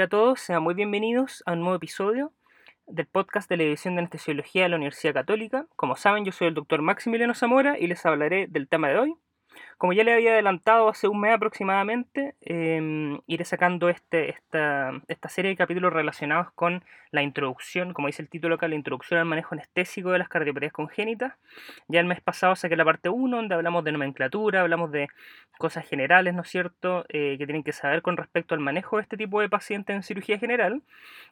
Hola a todos, sean muy bienvenidos a un nuevo episodio del podcast de la División de Anestesiología de la Universidad Católica. Como saben, yo soy el doctor Maximiliano Zamora y les hablaré del tema de hoy, como ya le había adelantado hace un mes aproximadamente, em, iré sacando este, esta, esta, serie de capítulos relacionados con la introducción, como dice el título acá, la introducción al manejo anestésico de las cardiopatías congénitas. Ya el mes pasado saqué la parte 1, donde hablamos de nomenclatura, hablamos de cosas generales, ¿no es cierto?, eh, que tienen que saber con respecto al manejo de este tipo de pacientes en cirugía general.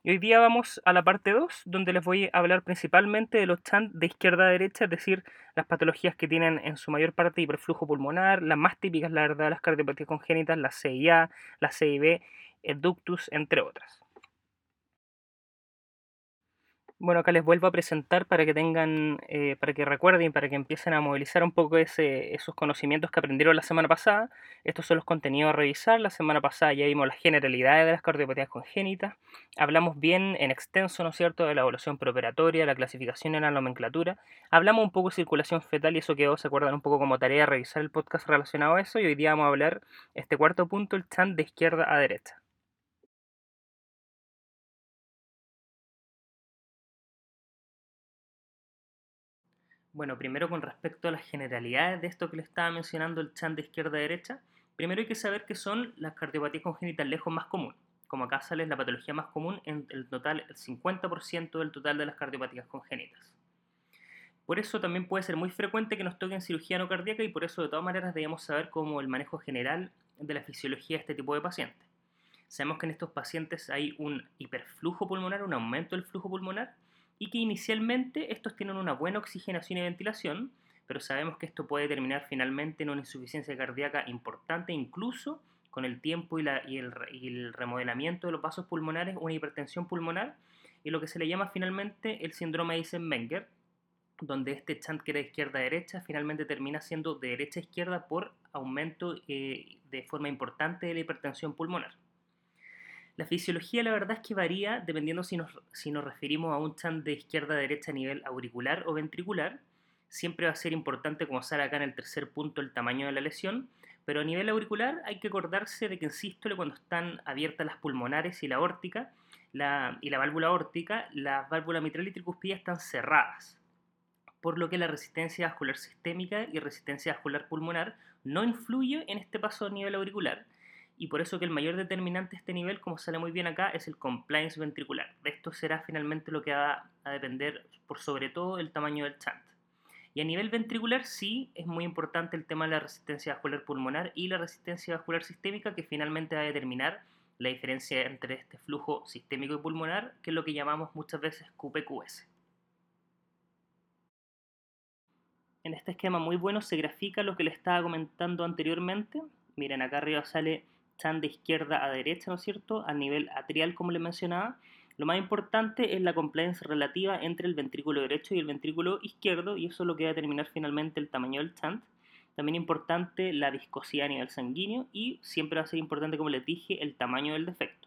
Y hoy día vamos a la parte 2, donde les voy a hablar principalmente de los chants de izquierda a derecha, es decir, las patologías que tienen en su mayor parte hiperflujo pulmonar, las más típicas, la verdad, las cardiopatías congénitas, la CIA, la CIB, el ductus, entre otras. Bueno, acá les vuelvo a presentar para que tengan, eh, para que recuerden, para que empiecen a movilizar un poco ese, esos conocimientos que aprendieron la semana pasada. Estos son los contenidos a revisar. La semana pasada ya vimos las generalidades de las cardiopatías congénitas. Hablamos bien en extenso, ¿no es cierto?, de la evaluación preoperatoria, la clasificación en la nomenclatura. Hablamos un poco de circulación fetal y eso quedó, se acuerdan, un poco como tarea revisar el podcast relacionado a eso. Y hoy día vamos a hablar este cuarto punto, el chant de izquierda a derecha. Bueno, primero con respecto a las generalidades de esto que le estaba mencionando el chan de izquierda a derecha, primero hay que saber que son las cardiopatías congénitas lejos más comunes. Como acá sale la patología más común en el total, el 50% del total de las cardiopatías congénitas. Por eso también puede ser muy frecuente que nos toquen cirugía no cardíaca y por eso de todas maneras debemos saber cómo el manejo general de la fisiología de este tipo de pacientes. Sabemos que en estos pacientes hay un hiperflujo pulmonar, un aumento del flujo pulmonar, y que inicialmente estos tienen una buena oxigenación y ventilación, pero sabemos que esto puede terminar finalmente en una insuficiencia cardíaca importante, incluso con el tiempo y, el, remodelamiento de los vasos pulmonares, una hipertensión pulmonar, y lo que se le llama finalmente el síndrome de Eisenmenger, donde este chant que era izquierda derecha finalmente termina siendo de derecha a izquierda por aumento eh, de forma importante de la hipertensión pulmonar. La fisiología la verdad es que varía dependiendo si nos, si nos referimos a un chant de izquierda a derecha a nivel auricular o ventricular. Siempre va a ser importante, como sale acá en el tercer punto, el tamaño de la lesión. Pero a nivel auricular hay que acordarse de que en sístole, cuando están abiertas las pulmonares y la órtica la, y la válvula aórtica, las válvulas mitral y tricuspida están cerradas. Por lo que la resistencia vascular sistémica y resistencia vascular pulmonar no influye en este paso a nivel auricular y por eso que el mayor determinante de este nivel, como sale muy bien acá, es el compliance ventricular. Esto será finalmente lo que va a depender por sobre todo el tamaño del chant. Y a nivel ventricular sí es muy importante el tema de la resistencia vascular pulmonar y la resistencia vascular sistémica que finalmente va a determinar la diferencia entre este flujo sistémico y pulmonar, que es lo que llamamos muchas veces QPQS. En este esquema muy bueno se grafica lo que le estaba comentando anteriormente. Miren, acá arriba sale están de izquierda a derecha, ¿no es cierto? A nivel atrial, como le mencionaba. Lo más importante es la compliance relativa entre el ventrículo derecho y el ventrículo izquierdo, y eso es lo que va a determinar finalmente el tamaño del chant. También importante la viscosidad a nivel sanguíneo y siempre va a ser importante, como les dije, el tamaño del defecto.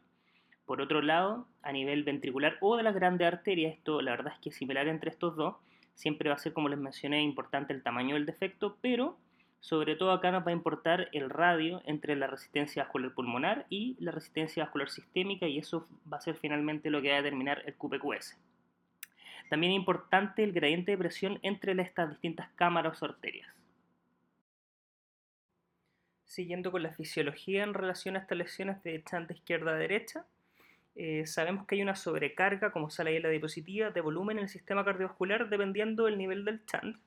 Por otro lado, a nivel ventricular o de las grandes arterias, esto la verdad es que es similar entre estos dos, siempre va a ser, como les mencioné, importante el tamaño del defecto, pero sobre todo acá nos va a importar el radio entre la resistencia vascular pulmonar y la resistencia vascular sistémica y eso va a ser finalmente lo que va a determinar el QPQS. También es importante el gradiente de presión entre estas distintas cámaras o arterias. Siguiendo con la fisiología en relación a estas lesiones de chante izquierda a derecha, eh, sabemos que hay una sobrecarga, como sale ahí en la diapositiva, de volumen en el sistema cardiovascular dependiendo del nivel del chant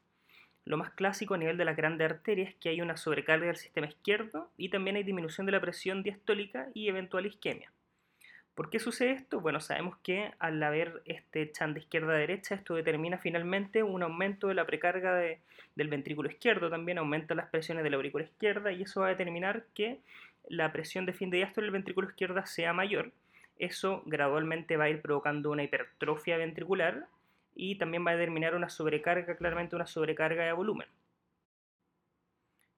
lo más clásico a nivel de las grandes arterias es que hay una sobrecarga del sistema izquierdo y también hay disminución de la presión diastólica y eventual isquemia. ¿Por qué sucede esto? Bueno, sabemos que al haber este chan de izquierda a derecha, esto determina finalmente un aumento de la precarga del ventrículo izquierdo, también aumenta las presiones de la aurícula izquierda y eso va a determinar que la presión de fin de diástole del ventrículo izquierdo sea mayor. Eso gradualmente va a ir provocando una hipertrofia ventricular y también va a determinar una sobrecarga, claramente una sobrecarga de volumen.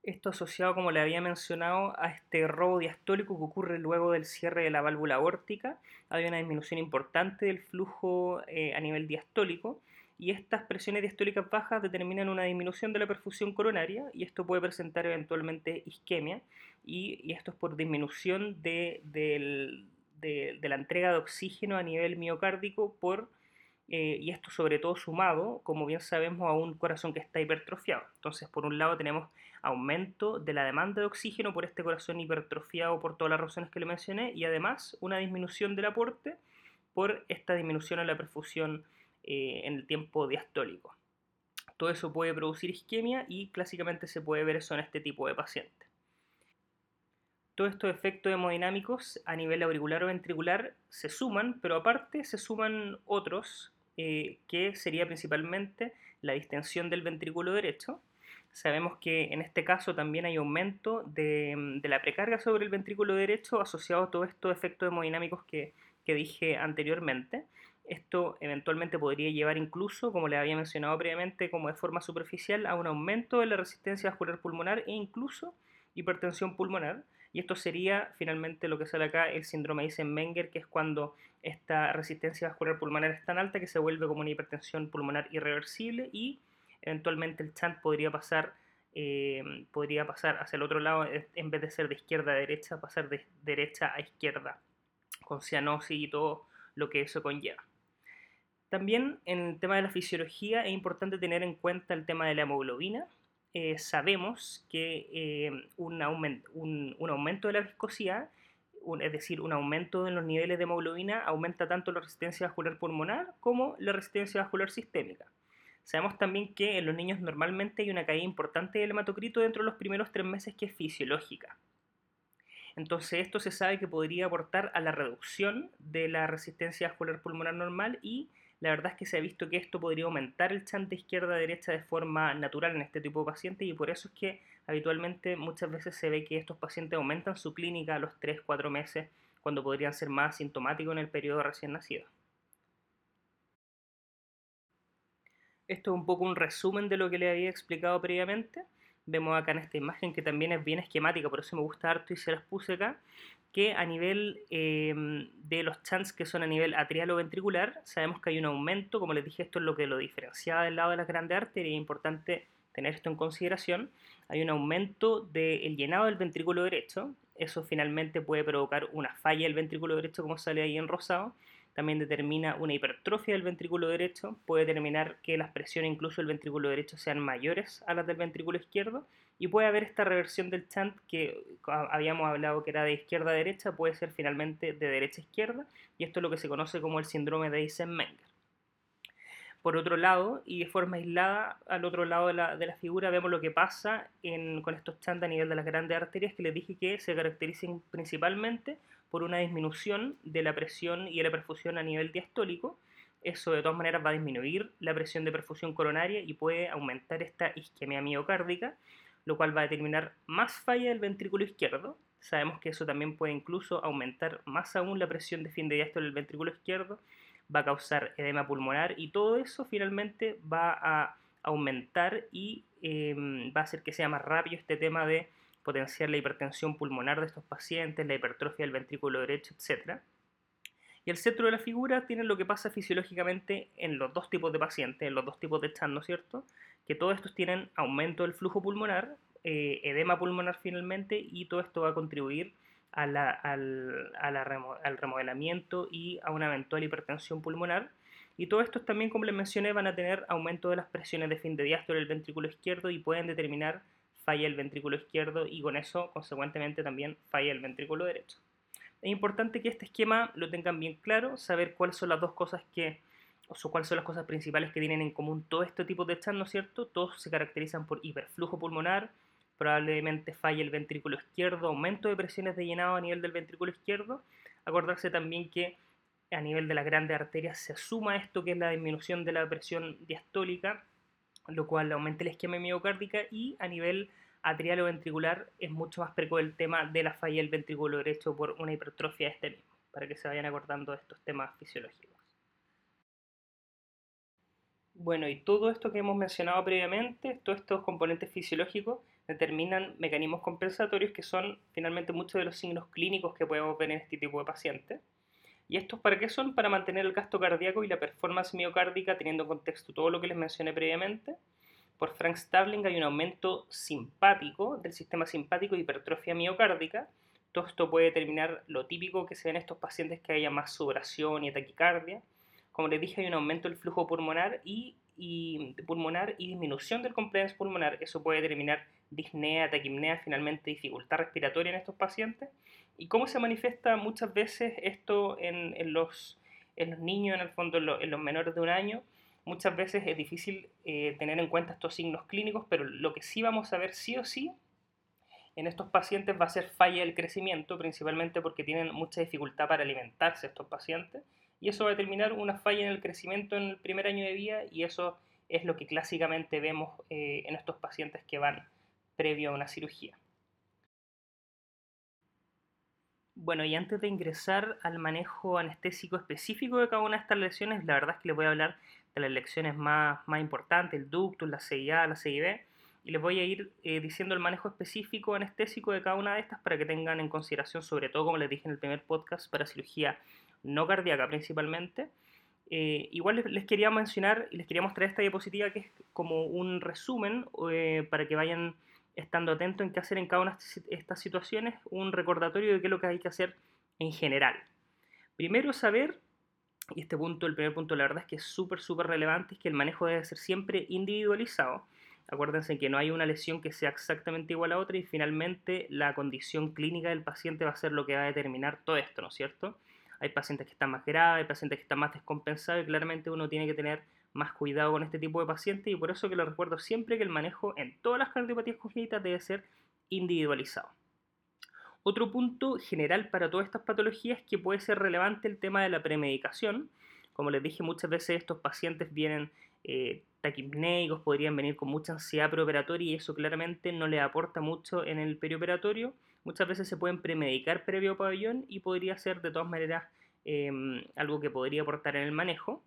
Esto asociado, como le había mencionado, a este robo diastólico que ocurre luego del cierre de la válvula aórtica. Hay una disminución importante del flujo eh, a nivel diastólico y estas presiones diastólicas bajas determinan una disminución de la perfusión coronaria y esto puede presentar eventualmente isquemia y, esto es por disminución de, de, la entrega de oxígeno a nivel miocárdico por, eh, y esto sobre todo sumado, como bien sabemos, a un corazón que está hipertrofiado. Entonces, por un lado tenemos aumento de la demanda de oxígeno por este corazón hipertrofiado por todas las razones que le mencioné y además una disminución del aporte por esta disminución en la perfusión eh, en el tiempo diastólico. Todo eso puede producir isquemia y clásicamente se puede ver eso en este tipo de pacientes. Todos estos efectos hemodinámicos a nivel auricular o ventricular se suman, pero aparte se suman otros, eh, que sería principalmente la distensión del ventrículo derecho. Sabemos que en este caso también hay aumento de, la precarga sobre el ventrículo derecho asociado a todos estos efectos hemodinámicos que, que dije anteriormente. Esto eventualmente podría llevar incluso, como les había mencionado previamente, como de forma superficial, a un aumento de la resistencia vascular pulmonar e incluso hipertensión pulmonar, y esto sería finalmente lo que sale acá el síndrome de Eisenmenger, que es cuando esta resistencia vascular pulmonar es tan alta que se vuelve como una hipertensión pulmonar irreversible y eventualmente el chant podría pasar, eh, podría pasar hacia el otro lado, en vez de ser de izquierda a derecha, pasar de derecha a izquierda, con cianosis y todo lo que eso conlleva. También en el tema de la fisiología es importante tener en cuenta el tema de la hemoglobina, eh, sabemos que eh, un, aumento de la viscosidad, es decir, un aumento en los niveles de hemoglobina, aumenta tanto la resistencia vascular pulmonar como la resistencia vascular sistémica. Sabemos también que en los niños normalmente hay una caída importante del hematocrito dentro de los primeros tres meses que es fisiológica. Entonces esto se sabe que podría aportar a la reducción de la resistencia vascular pulmonar normal y la verdad es que se ha visto que esto podría aumentar el chante izquierda-derecha de forma natural en este tipo de pacientes y por eso es que habitualmente muchas veces se ve que estos pacientes aumentan su clínica a los 3-4 meses cuando podrían ser más sintomáticos en el periodo recién nacido. Esto es un poco un resumen de lo que le había explicado previamente. Vemos acá en esta imagen que también es bien esquemática, por eso me gusta harto y se las puse acá que a nivel em, de los chants que son a nivel atrial o ventricular, sabemos que hay un aumento, como les dije, esto es lo que lo diferenciaba del lado de las grandes arterias, es importante tener esto en consideración, hay un aumento del llenado del ventrículo derecho, eso finalmente puede provocar una falla del ventrículo derecho, como sale ahí en rosado, también determina una hipertrofia del ventrículo derecho, puede determinar que las presiones incluso del ventrículo derecho sean mayores a las del ventrículo izquierdo, y puede haber esta reversión del chant que habíamos hablado que era de izquierda a derecha, puede ser finalmente de derecha a izquierda, y esto es lo que se conoce como el síndrome de Eisenmenger. Por otro lado, y de forma aislada, al otro lado de la, de la figura vemos lo que pasa con estos chants a nivel de las grandes arterias, que les dije que se caracterizan principalmente por una disminución de la presión y de la perfusión a nivel diastólico, eso de todas maneras va a disminuir la presión de perfusión coronaria y puede aumentar esta isquemia miocárdica lo cual va a determinar más falla del ventrículo izquierdo. Sabemos que eso también puede incluso aumentar más aún la presión de fin de diástole del ventrículo izquierdo, va a causar edema pulmonar y todo eso finalmente va a aumentar y em, va a hacer que sea más rápido este tema de potenciar la hipertensión pulmonar de estos pacientes, la hipertrofia del ventrículo derecho, etc. Y el centro de la figura tiene lo que pasa fisiológicamente en los dos tipos de pacientes, en los dos tipos de chat, ¿no es cierto? que todos estos tienen aumento del flujo pulmonar, eh, edema pulmonar finalmente, y todo esto va a contribuir al, al, remodelamiento y a una eventual hipertensión pulmonar. Y todos estos también, como les mencioné, van a tener aumento de las presiones de fin de diástole del ventrículo izquierdo y pueden determinar falla el ventrículo izquierdo y con eso, consecuentemente, también falla el ventrículo derecho. Es importante que este esquema lo tengan bien claro, saber cuáles son las dos cosas que o cuáles son las cosas principales que tienen en común todo este tipo de chat, ¿no es cierto? Todos se caracterizan por hiperflujo pulmonar, probablemente falle el ventrículo izquierdo, aumento de presiones de llenado a nivel del ventrículo izquierdo. Acordarse también que a nivel de las grandes arterias se suma esto que es la disminución de la presión diastólica, lo cual aumenta el esquema miocárdica y a nivel atrial o ventricular es mucho más precoz el tema de la falla del ventrículo derecho por una hipertrofia de este mismo, para que se vayan acordando de estos temas fisiológicos. Bueno, y todo esto que hemos mencionado previamente, todos estos componentes fisiológicos, determinan mecanismos compensatorios que son finalmente muchos de los signos clínicos que podemos ver en este tipo de pacientes. ¿Y estos para qué son? Para mantener el gasto cardíaco y la performance miocárdica teniendo en contexto todo lo que les mencioné previamente. Por Frank Stabling hay un aumento simpático del sistema simpático y hipertrofia miocárdica. todo esto puede determinar lo típico que se ve en estos pacientes que haya más sudoración y taquicardia. Como les dije, hay un aumento del flujo pulmonar y, pulmonar y disminución del compliance pulmonar. Eso puede determinar disnea, taquipnea, finalmente dificultad respiratoria en estos pacientes. ¿Y cómo se manifiesta muchas veces esto en, los, en los, niños, en el fondo en, los menores de un año? Muchas veces es difícil eh, tener en cuenta estos signos clínicos, pero lo que sí vamos a ver sí o sí en estos pacientes va a ser falla del crecimiento, principalmente porque tienen mucha dificultad para alimentarse estos pacientes, y eso va a determinar una falla en el crecimiento en el primer año de vida, y eso es lo que clásicamente vemos eh, en estos pacientes que van previo a una cirugía. Bueno, y antes de ingresar al manejo anestésico específico de cada una de estas lesiones, la verdad es que les voy a hablar de las lecciones más, más importantes, el ductus, la CIA, la CIB, y les voy a ir eh, diciendo el manejo específico anestésico de cada una de estas para que tengan en consideración, sobre todo como les dije en el primer podcast, para cirugía no cardíaca principalmente. Eh, igual les, quería mencionar y les quería mostrar esta diapositiva que es como un resumen eh, para que vayan estando atentos en qué hacer en cada una de estas situaciones, un recordatorio de qué es lo que hay que hacer en general. Primero saber, y este punto, el primer punto, la verdad es que es súper, súper relevante, es que el manejo debe ser siempre individualizado Acuérdense que no hay una lesión que sea exactamente igual a otra y finalmente la condición clínica del paciente va a ser lo que va a determinar todo esto, ¿no es cierto? Hay pacientes que están más graves, hay pacientes que están más descompensados y claramente uno tiene que tener más cuidado con este tipo de pacientes y por eso que lo recuerdo siempre que el manejo en todas las cardiopatías congénitas debe ser individualizado. Otro punto general para todas estas patologías es que puede ser relevante el tema de la premedicación. Como les dije, muchas veces estos pacientes vienen eh, podrían venir con mucha ansiedad preoperatoria y eso claramente no le aporta mucho en el perioperatorio. Muchas veces se pueden premedicar previo pabellón y podría ser de todas maneras em, algo que podría aportar en el manejo.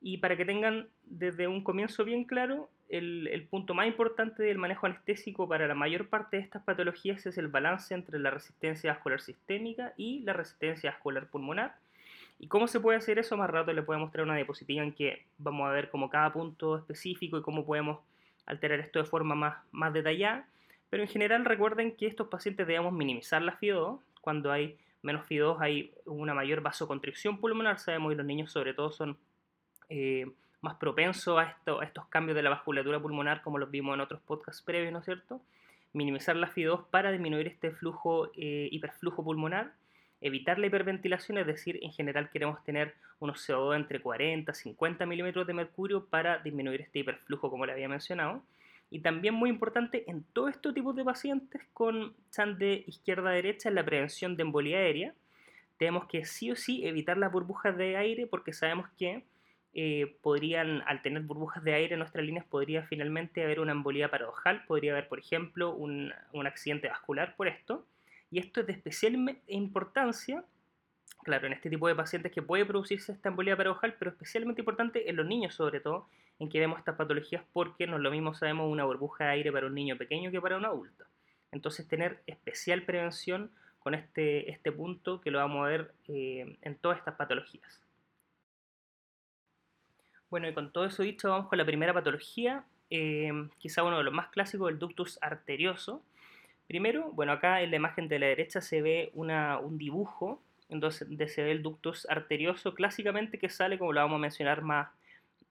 Y para que tengan desde un comienzo bien claro, el, punto más importante del manejo anestésico para la mayor parte de estas patologías es el balance entre la resistencia vascular sistémica y la resistencia vascular pulmonar ¿Y cómo se puede hacer eso? Más rato les voy a mostrar una diapositiva en que vamos a ver como cada punto específico y cómo podemos alterar esto de forma más, más detallada. Pero en general recuerden que estos pacientes debemos minimizar la FIO2. Cuando hay menos FIO2 hay una mayor vasoconstricción pulmonar. Sabemos que los niños sobre todo son eh, más propensos a, esto, a estos cambios de la vasculatura pulmonar como los vimos en otros podcasts previos, ¿no es cierto? Minimizar la FIO2 para disminuir este flujo, eh, hiperflujo pulmonar evitar la hiperventilación, es decir, en general queremos tener unos CO2 entre 40 y 50 milímetros de mercurio para disminuir este hiperflujo, como le había mencionado. Y también muy importante en todo este tipo de pacientes con chan de izquierda a derecha en la prevención de embolía aérea, tenemos que sí o sí evitar las burbujas de aire porque sabemos que eh, podrían, al tener burbujas de aire en nuestras líneas, podría finalmente haber una embolía paradojal, podría haber, por ejemplo, un, un accidente vascular por esto. Y esto es de especial importancia, claro, en este tipo de pacientes que puede producirse esta embolía paradojal, pero especialmente importante en los niños sobre todo, en que vemos estas patologías porque no es lo mismo sabemos una burbuja de aire para un niño pequeño que para un adulto. Entonces tener especial prevención con este, este punto que lo vamos a ver eh, en todas estas patologías. Bueno, y con todo eso dicho, vamos con la primera patología, eh, quizá uno de los más clásicos, el ductus arterioso, Primero, bueno, acá en la imagen de la derecha se ve un dibujo donde se ve el ductus arterioso clásicamente que sale, como lo vamos a mencionar más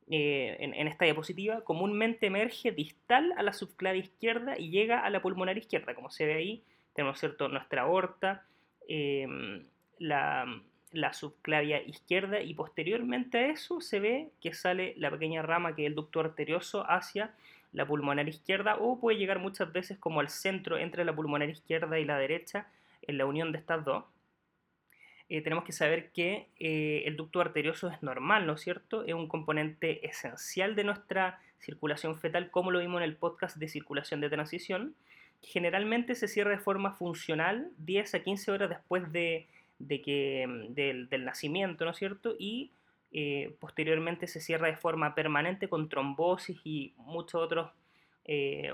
eh, en, esta diapositiva, comúnmente emerge distal a la subclavia izquierda y llega a la pulmonar izquierda, como se ve ahí, tenemos cierto nuestra aorta, em, la, la subclavia izquierda y posteriormente a eso se ve que sale la pequeña rama que es el ducto arterioso hacia la pulmonar izquierda o puede llegar muchas veces como al centro entre la pulmonar izquierda y la derecha en la unión de estas dos. Eh, tenemos que saber que eh, el ducto arterioso es normal, ¿no es cierto? Es un componente esencial de nuestra circulación fetal, como lo vimos en el podcast de circulación de transición. Generalmente se cierra de forma funcional 10 a 15 horas después de, que, mm, del, nacimiento, ¿no es cierto? Y eh, posteriormente se cierra de forma permanente con trombosis y muchos otros,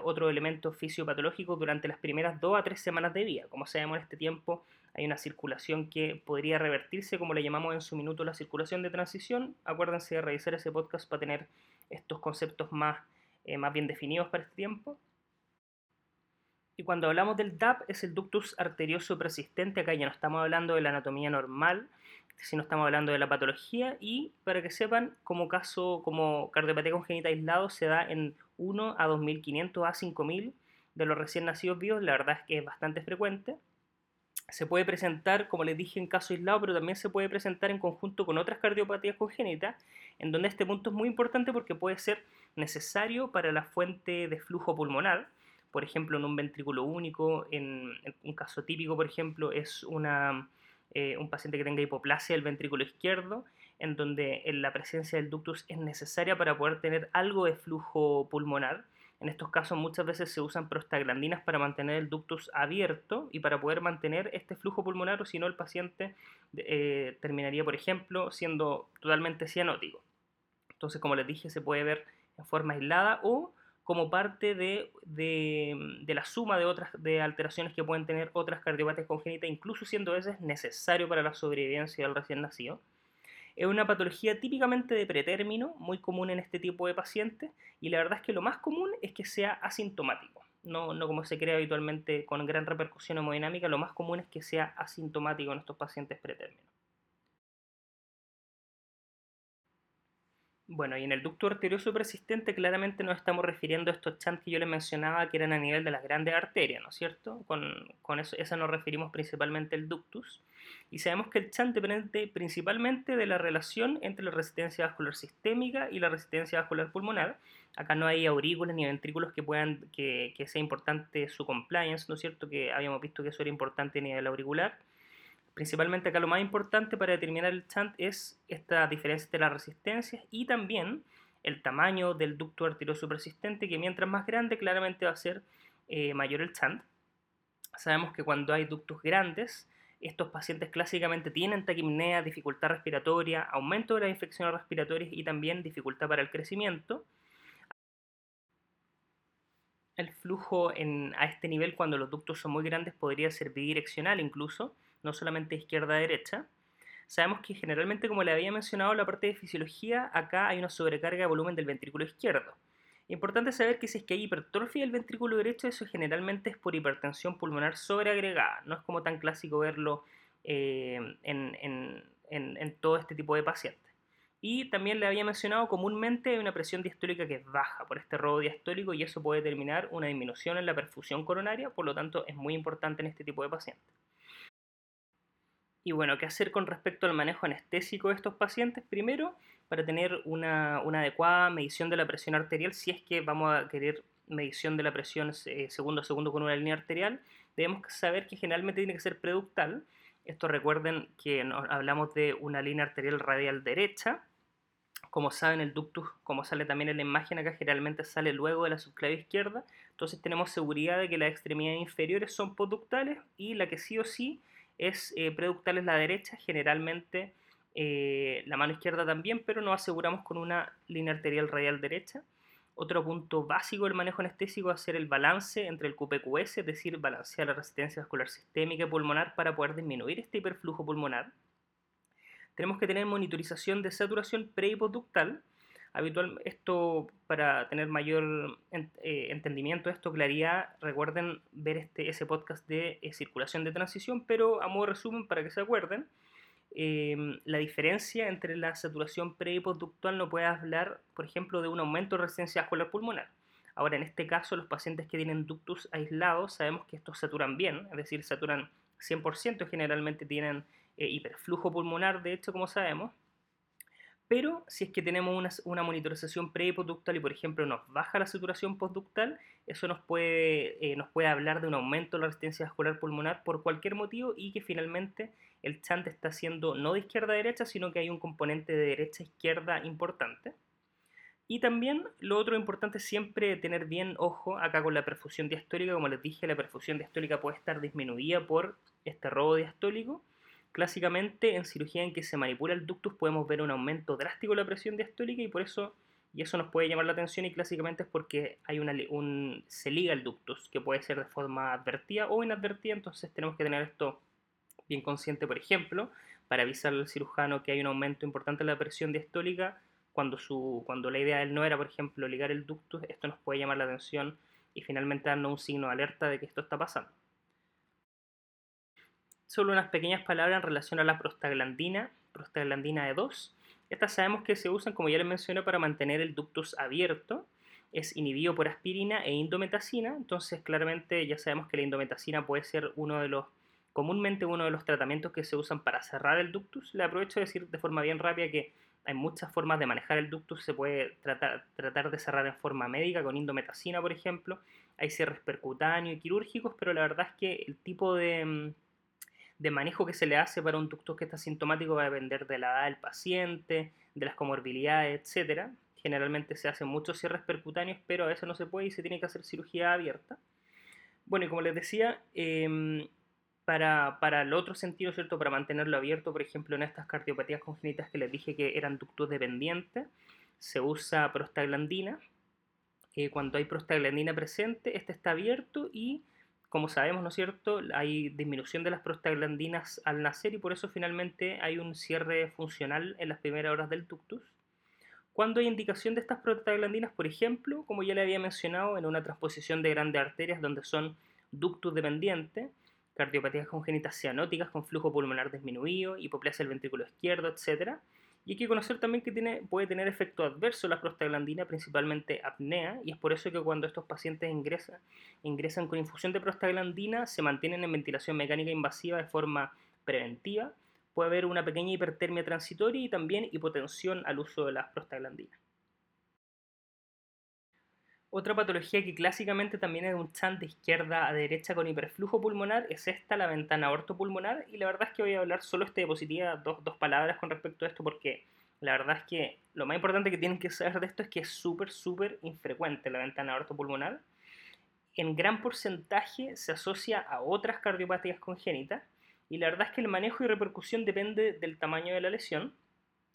otros elementos fisiopatológicos durante las primeras dos a tres semanas de vida. Como sabemos en este tiempo hay una circulación que podría revertirse, como le llamamos en su minuto la circulación de transición. Acuérdense de revisar ese podcast para tener estos conceptos más, eh, más bien definidos para este tiempo. Y cuando hablamos del DAP es el ductus arterioso persistente, acá ya no estamos hablando de la anatomía normal, sino estamos hablando de la patología y para que sepan, como caso como cardiopatía congénita aislado se da en 1 a 2500 a 5000 de los recién nacidos vivos, la verdad es que es bastante frecuente. Se puede presentar, como les dije, en caso aislado, pero también se puede presentar en conjunto con otras cardiopatías congénitas, en donde este punto es muy importante porque puede ser necesario para la fuente de flujo pulmonar, por ejemplo, en un ventrículo único, en, un caso típico, por ejemplo, es una, eh, un paciente que tenga hipoplasia del ventrículo izquierdo, en donde la presencia del ductus es necesaria para poder tener algo de flujo pulmonar. En estos casos muchas veces se usan prostaglandinas para mantener el ductus abierto y para poder mantener este flujo pulmonar o si no el paciente eh, terminaría, por ejemplo, siendo totalmente cianótico. Entonces, como les dije, se puede ver en forma aislada o como parte de, la suma de otras de alteraciones que pueden tener otras cardiopatías congénitas, incluso siendo a veces necesario para la sobrevivencia del recién nacido. Es una patología típicamente de pretérmino, muy común en este tipo de pacientes, y la verdad es que lo más común es que sea asintomático. No, no como se cree habitualmente con gran repercusión hemodinámica, lo más común es que sea asintomático en estos pacientes pretérminos. Bueno, y en el ducto arterioso persistente claramente nos estamos refiriendo a estos chants que yo les mencionaba que eran a nivel de las grandes arterias, ¿no es cierto? Con, con eso, esa nos referimos principalmente al ductus. Y sabemos que el chant depende principalmente de la relación entre la resistencia vascular sistémica y la resistencia vascular pulmonar. Acá no hay aurículas ni ventrículos que puedan, que, que sea importante su compliance, ¿no es cierto? Que habíamos visto que eso era importante a nivel auricular. Principalmente acá lo más importante para determinar el chant es esta diferencia de las resistencias y también el tamaño del ducto arterioso persistente, que mientras más grande claramente va a ser eh, mayor el chant. Sabemos que cuando hay ductos grandes, estos pacientes clásicamente tienen taquimnea, dificultad respiratoria, aumento de las infecciones respiratorias y también dificultad para el crecimiento. El flujo a este nivel, cuando los ductos son muy grandes, podría ser bidireccional incluso, no solamente izquierda a derecha. Sabemos que generalmente, como le había mencionado la parte de fisiología, acá hay una sobrecarga de volumen del ventrículo izquierdo. Importante saber que si es que hay hipertrofia del ventrículo derecho, eso generalmente es por hipertensión pulmonar sobreagregada. No es como tan clásico verlo eh, en, todo este tipo de pacientes. Y también le había mencionado comúnmente hay una presión diastólica que es baja por este robo diastólico y eso puede determinar una disminución en la perfusión coronaria, por lo tanto es muy importante en este tipo de pacientes. Y bueno, ¿qué hacer con respecto al manejo anestésico de estos pacientes? Primero, para tener una, adecuada medición de la presión arterial, si es que vamos a querer medición de la presión eh, segundo a segundo con una línea arterial, debemos saber que generalmente tiene que ser preductal. Esto recuerden que hablamos de una línea arterial radial derecha. Como saben, el ductus, como sale también en la imagen acá, generalmente sale luego de la subclavia izquierda. Entonces tenemos seguridad de que las extremidades inferiores son poductales y la que sí o sí es eh, preductal es la derecha, generalmente eh, la mano izquierda también, pero nos aseguramos con una línea arterial radial derecha. Otro punto básico del manejo anestésico es hacer el balance entre el QPQS, es decir, balancear la resistencia vascular sistémica y pulmonar para poder disminuir este hiperflujo pulmonar. Tenemos que tener monitorización de saturación pre Habitual, esto para tener mayor eh, entendimiento esto, claridad, recuerden ver este, ese podcast de eh, circulación de transición, pero a modo resumen, para que se acuerden, em, la diferencia entre la saturación pre y postductal no puede hablar, por ejemplo, de un aumento de resistencia vascular pulmonar. Ahora, en este caso, los pacientes que tienen ductus aislados, sabemos que estos saturan bien, es decir, saturan 100%, generalmente tienen eh, hiperflujo pulmonar, de hecho, como sabemos, pero si es que tenemos una, monitorización pre y postductal y, por ejemplo, nos baja la saturación postductal, eso nos puede, eh, nos puede hablar de un aumento de la resistencia vascular pulmonar por cualquier motivo y que finalmente el chant está siendo no de izquierda a derecha, sino que hay un componente de derecha a izquierda importante. Y también lo otro importante es siempre tener bien ojo acá con la perfusión diastólica. Como les dije, la perfusión diastólica puede estar disminuida por este robo diastólico Clásicamente, en cirugía en que se manipula el ductus podemos ver un aumento drástico de la presión diastólica y por eso, y eso nos puede llamar la atención y clásicamente es porque hay una, un, se liga el ductus, que puede ser de forma advertida o inadvertida, entonces tenemos que tener esto bien consciente, por ejemplo, para avisar al cirujano que hay un aumento importante de la presión diastólica, cuando, su, cuando la idea de él no era, por ejemplo, ligar el ductus, esto nos puede llamar la atención y finalmente darnos un signo de alerta de que esto está pasando. Solo unas pequeñas palabras en relación a la prostaglandina, prostaglandina E2. Estas sabemos que se usan, como ya les mencioné, para mantener el ductus abierto. Es inhibido por aspirina e indometacina, entonces claramente ya sabemos que la indometacina puede ser uno de los comúnmente uno de los tratamientos que se usan para cerrar el ductus. Le aprovecho de decir de forma bien rápida que hay muchas formas de manejar el ductus. Se puede tratar, tratar de cerrar en forma médica con indometacina, por ejemplo. Hay cierres percutáneos y quirúrgicos, pero la verdad es que el tipo de, mm, de manejo que se le hace para un ductus que está sintomático va a depender de la edad del paciente, de las comorbilidades, etc. Generalmente se hacen muchos cierres percutáneos, pero a veces no se puede y se tiene que hacer cirugía abierta. Bueno, y como les decía, em, para, para, el otro sentido, ¿cierto? Para mantenerlo abierto, por ejemplo, en estas cardiopatías congénitas que les dije que eran ductus dependientes, se usa prostaglandina. Eh, cuando hay prostaglandina presente, este está abierto y como sabemos, ¿no es cierto?, hay disminución de las prostaglandinas al nacer y por eso finalmente hay un cierre funcional en las primeras horas del ductus. Cuando hay indicación de estas prostaglandinas, por ejemplo, como ya le había mencionado, en una transposición de grandes arterias donde son ductus dependientes, cardiopatías congénitas cianóticas con flujo pulmonar disminuido, hipoplasia del ventrículo izquierdo, etc., y hay que conocer también que tiene, puede tener efecto adverso la prostaglandina, principalmente apnea, y es por eso que cuando estos pacientes ingresan, ingresan con infusión de prostaglandina, se mantienen en ventilación mecánica invasiva de forma preventiva. Puede haber una pequeña hipertermia transitoria y también hipotensión al uso de las prostaglandinas. Otra patología que clásicamente también es un chant de izquierda a derecha con hiperflujo pulmonar es esta, la ventana ortopulmonar, y la verdad es que voy a hablar solo esta diapositiva, dos, dos palabras con respecto a esto, porque la verdad es que lo más importante que tienen que saber de esto es que es súper, súper infrecuente la ventana ortopulmonar. En gran porcentaje se asocia a otras cardiopatías congénitas, y la verdad es que el manejo y repercusión depende del tamaño de la lesión.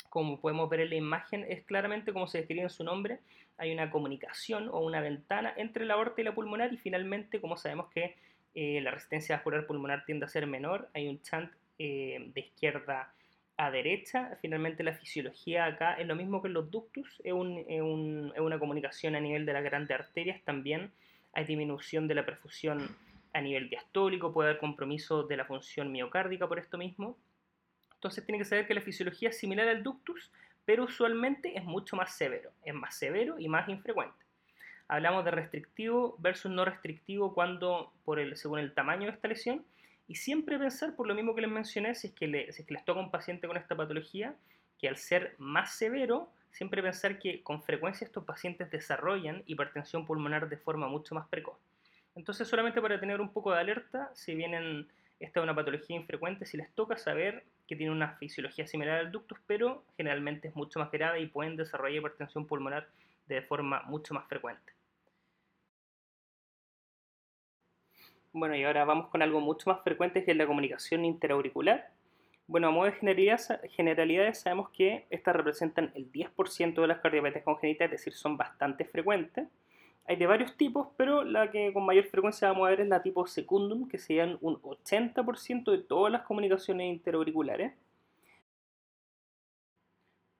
Como podemos ver en la imagen, es claramente como se describe en su nombre, hay una comunicación o una ventana entre la aorta y la pulmonar y finalmente, como sabemos que eh, la resistencia vascular pulmonar tiende a ser menor, hay un chant eh, de izquierda a derecha. Finalmente la fisiología acá es lo mismo que en los ductus, es, una comunicación a nivel de las grandes arterias, también hay disminución de la perfusión a nivel diastólico, puede haber compromiso de la función miocárdica por esto mismo. Entonces tiene que saber que la fisiología es similar al ductus, pero usualmente es mucho más severo, es más severo y más infrecuente. Hablamos de restrictivo versus no restrictivo cuando, por el, según el tamaño de esta lesión, y siempre pensar, por lo mismo que les mencioné, si es que, les toca un paciente con esta patología, que al ser más severo, siempre pensar que con frecuencia estos pacientes desarrollan hipertensión pulmonar de forma mucho más precoz. Entonces, solamente para tener un poco de alerta, si vienen, esta es una patología infrecuente, si les toca saber que tiene una fisiología similar al ductus, pero generalmente es mucho más grave y pueden desarrollar hipertensión pulmonar de forma mucho más frecuente. Bueno, y ahora vamos con algo mucho más frecuente que es la comunicación interauricular. Bueno, a modo de generalidades sabemos que estas representan el 10% de las cardiopatías congénitas, es decir, son bastante frecuentes. Hay de varios tipos, pero la que con mayor frecuencia vamos a ver es la tipo secundum, que serían un 80% de todas las comunicaciones interauriculares.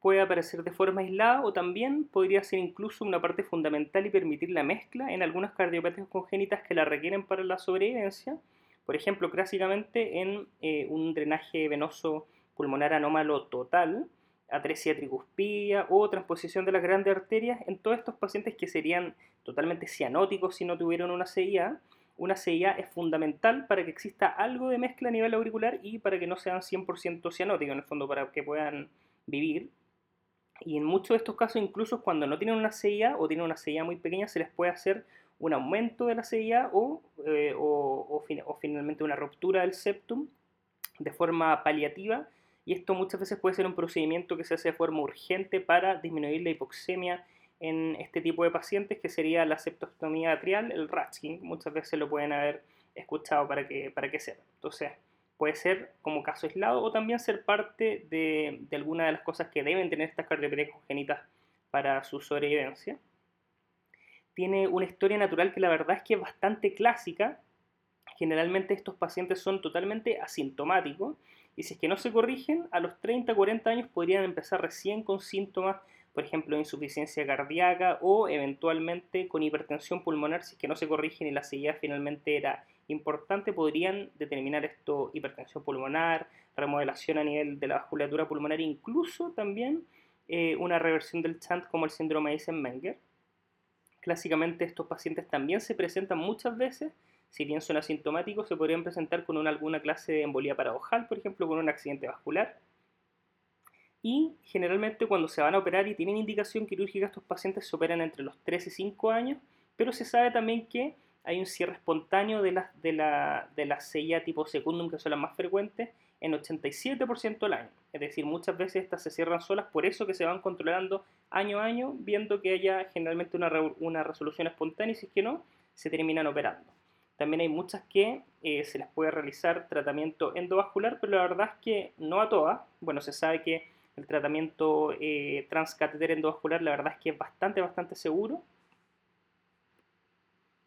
Puede aparecer de forma aislada o también podría ser incluso una parte fundamental y permitir la mezcla en algunas cardiopatías congénitas que la requieren para la sobrevivencia. Por ejemplo, clásicamente en eh, un drenaje venoso pulmonar anómalo total, atresia tricuspidia o transposición de las grandes arterias en todos estos pacientes que serían totalmente cianóticos si no tuvieran una CIA. Una CIA es fundamental para que exista algo de mezcla a nivel auricular y para que no sean 100% cianóticos, en el fondo, para que puedan vivir. Y en muchos de estos casos, incluso cuando no tienen una CIA o tienen una CIA muy pequeña, se les puede hacer un aumento de la CIA o, eh, o finalmente una ruptura del septum de forma paliativa y esto muchas veces puede ser un procedimiento que se hace de forma urgente para disminuir la hipoxemia en este tipo de pacientes, que sería la septostomía atrial, el Ratsking. Muchas veces lo pueden haber escuchado para que, para que sepan. Entonces, puede ser como caso aislado o también ser parte de, de alguna de las cosas que deben tener estas cardiopatías congénitas para su sobrevivencia. Tiene una historia natural que la verdad es que es bastante clásica. Generalmente estos pacientes son totalmente asintomáticos y si es que no se corrigen, a los 30, 40 años podrían empezar recién con síntomas por ejemplo, insuficiencia cardíaca o eventualmente con hipertensión pulmonar, si es que no se corrigen y la CIA finalmente era importante, podrían determinar esto hipertensión pulmonar, remodelación a nivel de la vasculatura pulmonar, incluso también eh, una reversión del chant como el síndrome de Eisenmenger. Clásicamente estos pacientes también se presentan muchas veces, si bien son asintomáticos, se podrían presentar con alguna clase de embolía paradojal, por ejemplo, con un accidente vascular. Y generalmente cuando se van a operar y tienen indicación quirúrgica, estos pacientes se operan entre los 3 y 5 años, pero se sabe también que hay un cierre espontáneo de la, de CIA tipo secundum, que son las más frecuentes, en 87% del año. Es decir, muchas veces estas se cierran solas, por eso que se van controlando año a año, viendo que haya generalmente una resolución espontánea y si es que no, se terminan operando. También hay muchas que eh, se les puede realizar tratamiento endovascular, pero la verdad es que no a todas. Bueno, se sabe que el tratamiento eh, endovascular la verdad es que es bastante, bastante seguro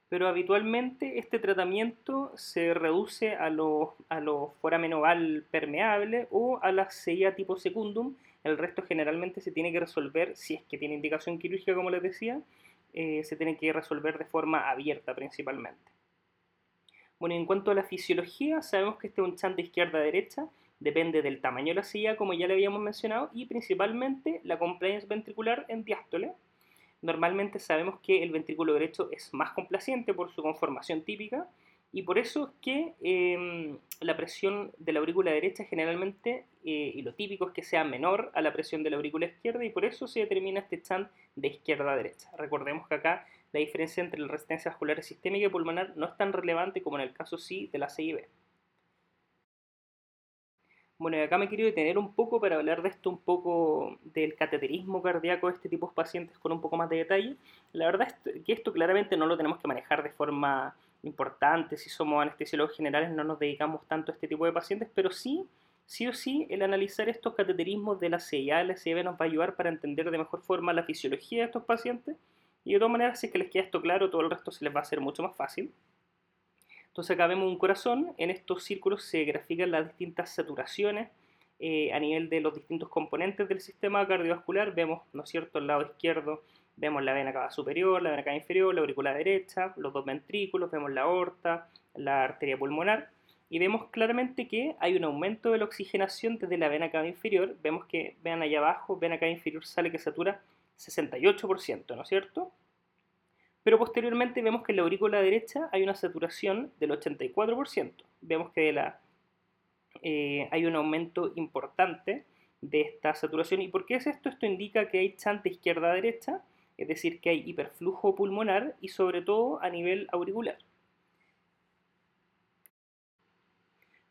pero habitualmente este tratamiento se reduce a los, a foramen oval permeable o a la CIA tipo secundum. El resto generalmente se tiene que resolver, si es que tiene indicación quirúrgica, como les decía, eh, se tiene que resolver de forma abierta principalmente. Bueno, en cuanto a la fisiología, sabemos que este es un chant de izquierda a derecha, depende del tamaño de la silla, como ya le habíamos mencionado, y principalmente la compliance ventricular en diástole, normalmente sabemos que el ventrículo derecho es más complaciente por su conformación típica y por eso es que em, la presión de la aurícula derecha generalmente, eh, y lo típico es que sea menor a la presión de la aurícula izquierda y por eso se determina este chant de izquierda a derecha. Recordemos que acá la diferencia entre la resistencia vascular sistémica y pulmonar no es tan relevante como en el caso sí de la CIB. Bueno, y acá me quiero detener un poco para hablar de esto, un poco del cateterismo cardíaco de este tipo de pacientes con un poco más de detalle. La verdad es que esto claramente no lo tenemos que manejar de forma importante, si somos anestesiólogos generales no nos dedicamos tanto a este tipo de pacientes, pero sí, sí o sí, el analizar estos cateterismos de la CIA la CIB nos va a ayudar para entender de mejor forma la fisiología de estos pacientes y de todas maneras, si es que les queda esto claro, todo el resto se les va a hacer mucho más fácil. Entonces acá vemos un corazón, en estos círculos se grafican las distintas saturaciones eh, a nivel de los distintos componentes del sistema cardiovascular. Vemos, ¿no es cierto?, el lado izquierdo, vemos la vena cava superior, la vena cava inferior, la aurícula derecha, los dos ventrículos, vemos la aorta, la arteria pulmonar y vemos claramente que hay un aumento de la oxigenación desde la vena cava inferior. Vemos que, vean allá abajo, vena cava inferior sale que satura 68%, ¿no es cierto? pero posteriormente vemos que en la aurícula derecha hay una saturación del 84%. Vemos que la, eh, hay un aumento importante de esta saturación. ¿Y por qué es esto? Esto indica que hay chante izquierda a derecha, es decir, que hay hiperflujo pulmonar y sobre todo a nivel auricular.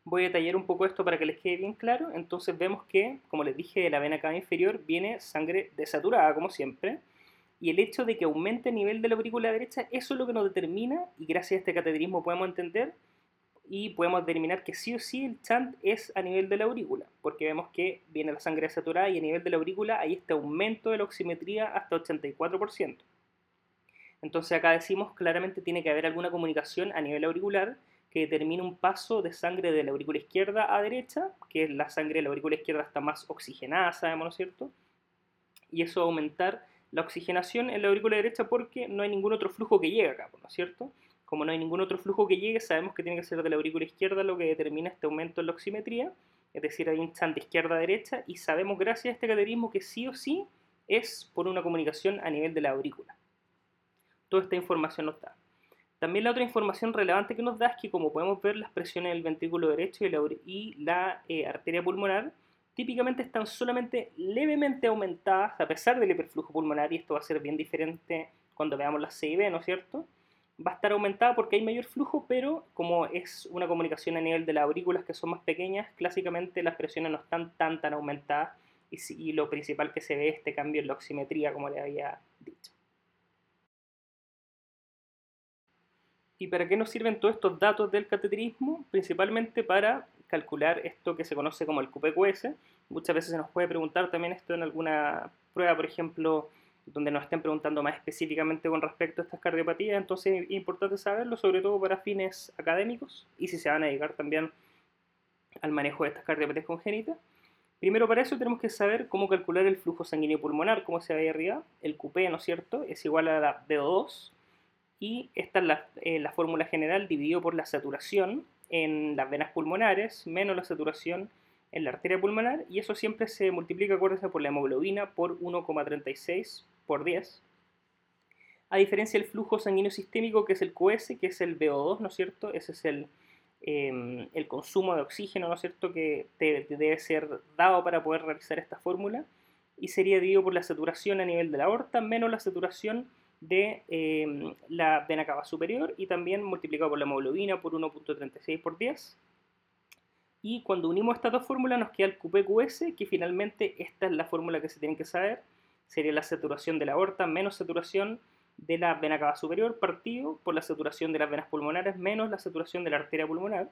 Voy a detallar un poco esto para que les quede bien claro. Entonces vemos que, como les dije, de la vena cava inferior viene sangre desaturada, como siempre y el hecho de que aumente el nivel de la aurícula derecha, eso es lo que nos determina, y gracias a este cateterismo podemos entender y podemos determinar que sí o sí el chant es a nivel de la aurícula, porque vemos que viene la sangre saturada y a nivel de la aurícula hay este aumento de la oximetría hasta 84%. Entonces acá decimos claramente tiene que haber alguna comunicación a nivel auricular que determine un paso de sangre de la aurícula izquierda a derecha, que la sangre de la aurícula izquierda está más oxigenada, sabemos, ¿no es cierto? Y eso va a aumentar la oxigenación en la aurícula derecha porque no hay ningún otro flujo que llegue acá, ¿no es cierto? Como no hay ningún otro flujo que llegue, sabemos que tiene que ser de la aurícula izquierda lo que determina este aumento en la oximetría, es decir, hay un chante izquierda-derecha, y sabemos gracias a este cateterismo que sí o sí es por una comunicación a nivel de la aurícula. Toda esta información nos da. También la otra información relevante que nos da es que como podemos ver las presiones del ventrículo derecho y la, y la eh, arteria pulmonar, típicamente están solamente levemente aumentadas a pesar del hiperflujo pulmonar y esto va a ser bien diferente cuando veamos la CIB, ¿no es cierto? Va a estar aumentada porque hay mayor flujo, pero como es una comunicación a nivel de las aurículas que son más pequeñas, clásicamente las presiones no están tan tan aumentadas y, lo principal que se ve es este cambio en la oximetría, como le había dicho. ¿Y para qué nos sirven todos estos datos del cateterismo? Principalmente para calcular esto que se conoce como el QPQS. Muchas veces se nos puede preguntar también esto en alguna prueba, por ejemplo, donde nos estén preguntando más específicamente con respecto a estas cardiopatías. Entonces es importante saberlo, sobre todo para fines académicos y si se van a dedicar también al manejo de estas cardiopatías congénitas. Primero para eso tenemos que saber cómo calcular el flujo sanguíneo pulmonar, como se ve ahí arriba. El QP, ¿no es cierto?, es igual a la VO2 y esta es la, eh, la fórmula general dividido por la saturación en las venas pulmonares menos la saturación en la arteria pulmonar y eso siempre se multiplica, acuérdense, por la hemoglobina por 1,36 por 10. A diferencia del flujo sanguíneo sistémico, que es el QS, que es el VO2, ¿no es cierto? Ese es el, em, el consumo de oxígeno, ¿no es cierto?, que debe ser dado para poder realizar esta fórmula. Y sería dividido por la saturación a nivel de la aorta menos la saturación de em, la vena cava superior y también multiplicado por la hemoglobina por 1.36 por 10. Y cuando unimos estas dos fórmulas nos queda el QPQS, que finalmente esta es la fórmula que se tiene que saber. Sería la saturación de la aorta menos saturación de la vena cava superior partido por la saturación de las venas pulmonares menos la saturación de la arteria pulmonar.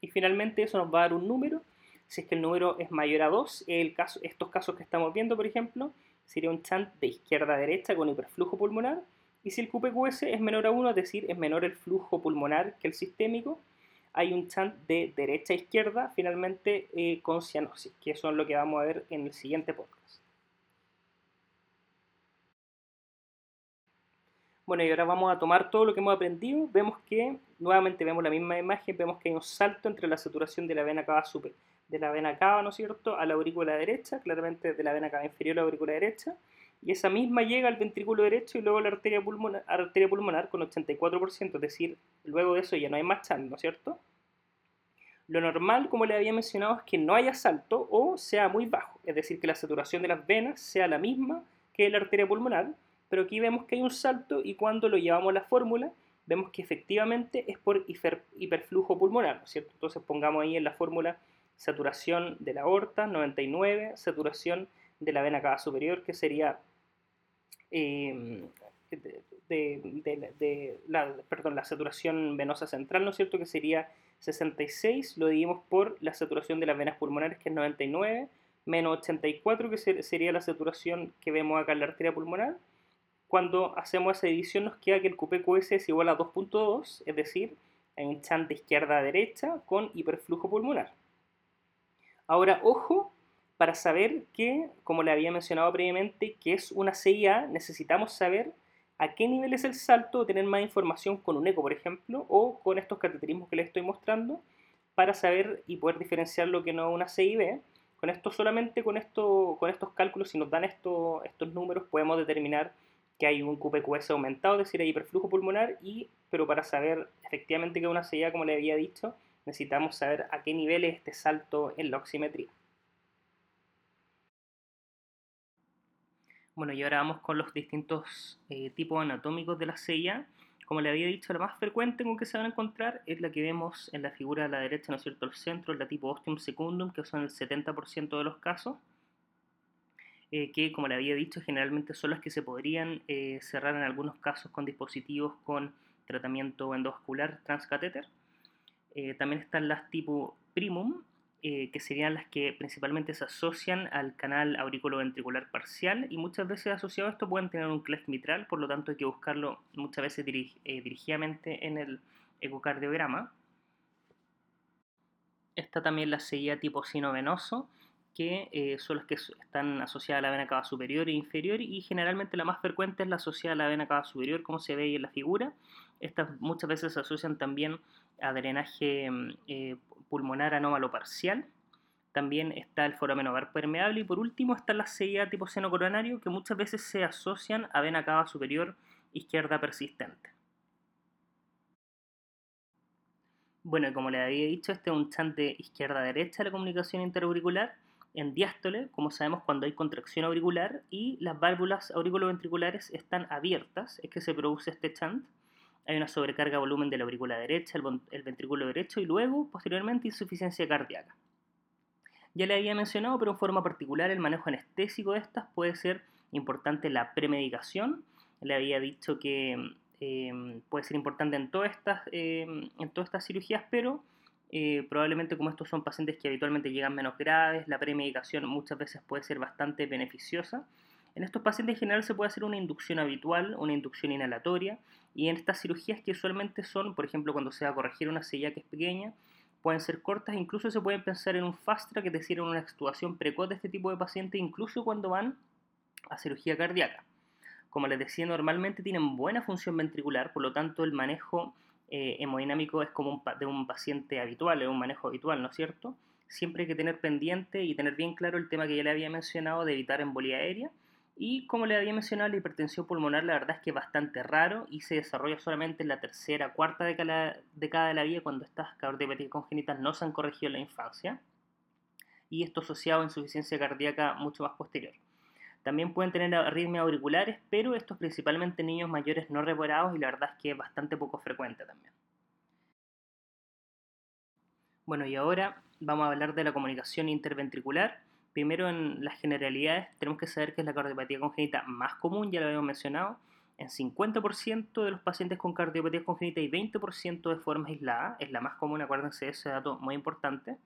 Y finalmente eso nos va a dar un número. Si es que el número es mayor a 2, el caso, estos casos que estamos viendo, por ejemplo, sería un chant de izquierda a derecha con hiperflujo pulmonar. Y si el QPQS es menor a 1, es decir, es menor el flujo pulmonar que el sistémico, hay un chant de derecha a izquierda, finalmente eh, con cianosis, que eso es lo que vamos a ver en el siguiente podcast. Bueno, y ahora vamos a tomar todo lo que hemos aprendido. Vemos que, nuevamente vemos la misma imagen, vemos que hay un salto entre la saturación de la vena cava super, de la vena cava, ¿no es cierto?, a la aurícula derecha, claramente de la vena cava inferior a la aurícula derecha, y esa misma llega al ventrículo derecho y luego a la arteria pulmonar, con 84%, es decir, luego de eso ya no hay más chant, ¿no es cierto? Lo normal, como le había mencionado, es que no haya salto o sea muy bajo, es decir, que la saturación de las venas sea la misma que la arteria pulmonar, pero aquí vemos que hay un salto y cuando lo llevamos a la fórmula, vemos que efectivamente es por hiperflujo pulmonar, ¿no es cierto? Entonces pongamos ahí en la fórmula saturación de la aorta, 99, saturación de la vena cava superior, que sería em, la, perdón, la saturación venosa central, ¿no es cierto? Que sería 66, lo dividimos por la saturación de las venas pulmonares, que es 99, menos 84, que sería la saturación que vemos acá en la arteria pulmonar. Cuando hacemos esa división nos queda que el QPQS es igual a 2.2, es decir, hay un izquierda a derecha con hiperflujo pulmonar. Ahora, ojo, para saber que, como le había mencionado previamente, que es una CIA, necesitamos saber a qué nivel es el salto tener más información con un eco, por ejemplo, o con estos cateterismos que les estoy mostrando, para saber y poder diferenciar lo que no es una CIB. Con esto solamente, con, esto, con estos cálculos, si nos dan estos números, podemos determinar que hay un QPQS aumentado, es decir, hay hiperflujo pulmonar, y, pero para saber efectivamente que es una CIA, como le había dicho, necesitamos saber a qué nivel es este salto en la oximetría. Bueno, y ahora vamos con los distintos eh, tipos anatómicos de la CIA. Como le había dicho, la más frecuente con que se van a encontrar es la que vemos en la figura a la derecha, ¿no es cierto?, el centro, la tipo ostium secundum, que son el 70% de los casos, eh, que, como le había dicho, generalmente son las que se podrían eh, cerrar en algunos casos con dispositivos con tratamiento endovascular transcatéter. También están las tipo primum, eh, que serían las que principalmente se asocian al canal auriculoventricular parcial y muchas veces asociado a esto pueden tener un cleft mitral, por lo tanto hay que buscarlo muchas veces eh, dirigidamente en el ecocardiograma. Está también la seguida tipo sinovenoso, que eh, son las que están asociadas a la vena cava superior e inferior y generalmente la más frecuente es la asociada a la vena cava superior, como se ve ahí en la figura. Estas muchas veces se asocian también a drenaje mm, pulmonar anómalo parcial. También está el foramen ovar permeable y por último está la CIA tipo seno coronario que muchas veces se asocian a vena cava superior izquierda persistente. Bueno, como le había dicho, este es un chante izquierda-derecha de la comunicación interauricular. En diástole, como sabemos, cuando hay contracción auricular y las válvulas auriculoventriculares están abiertas, es que se produce este chant hay una sobrecarga volumen de la aurícula derecha, el, ventrículo derecho y luego, posteriormente, insuficiencia cardíaca. Ya le había mencionado, pero en forma particular, el manejo anestésico de estas puede ser importante la premedicación. Le había dicho que em, puede ser importante en todas estas, em, en todas estas cirugías, pero eh, probablemente como estos son pacientes que habitualmente llegan menos graves, la premedicación muchas veces puede ser bastante beneficiosa en estos pacientes en general se puede hacer una inducción habitual, una inducción inhalatoria, y en estas cirugías que usualmente son, por ejemplo, cuando se va a corregir una silla que es pequeña, pueden ser cortas, incluso se pueden pensar en un fast track, es decir, en una extubación precoz de este tipo de pacientes, incluso cuando van a cirugía cardíaca. Como les decía, normalmente tienen buena función ventricular, por lo tanto el manejo eh, hemodinámico es como un de un paciente habitual, es un manejo habitual, ¿no es cierto? Siempre hay que tener pendiente y tener bien claro el tema que ya le había mencionado de evitar embolía aérea. Y como le había mencionado, la hipertensión pulmonar la verdad es que es bastante raro y se desarrolla solamente en la tercera, cuarta década, de la vida cuando estas cardiopatías congénitas no se han corregido en la infancia. Y esto asociado a insuficiencia cardíaca mucho más posterior. También pueden tener arritmias auriculares, pero esto es principalmente niños mayores no reparados y la verdad es que es bastante poco frecuente también. Bueno, y ahora vamos a hablar de la comunicación interventricular. Primero, en las generalidades, tenemos que saber que es la cardiopatía congénita más común, ya lo habíamos mencionado. En 50% de los pacientes con cardiopatía congénita y 20% de forma aislada, es la más común, acuérdense de ese dato muy importante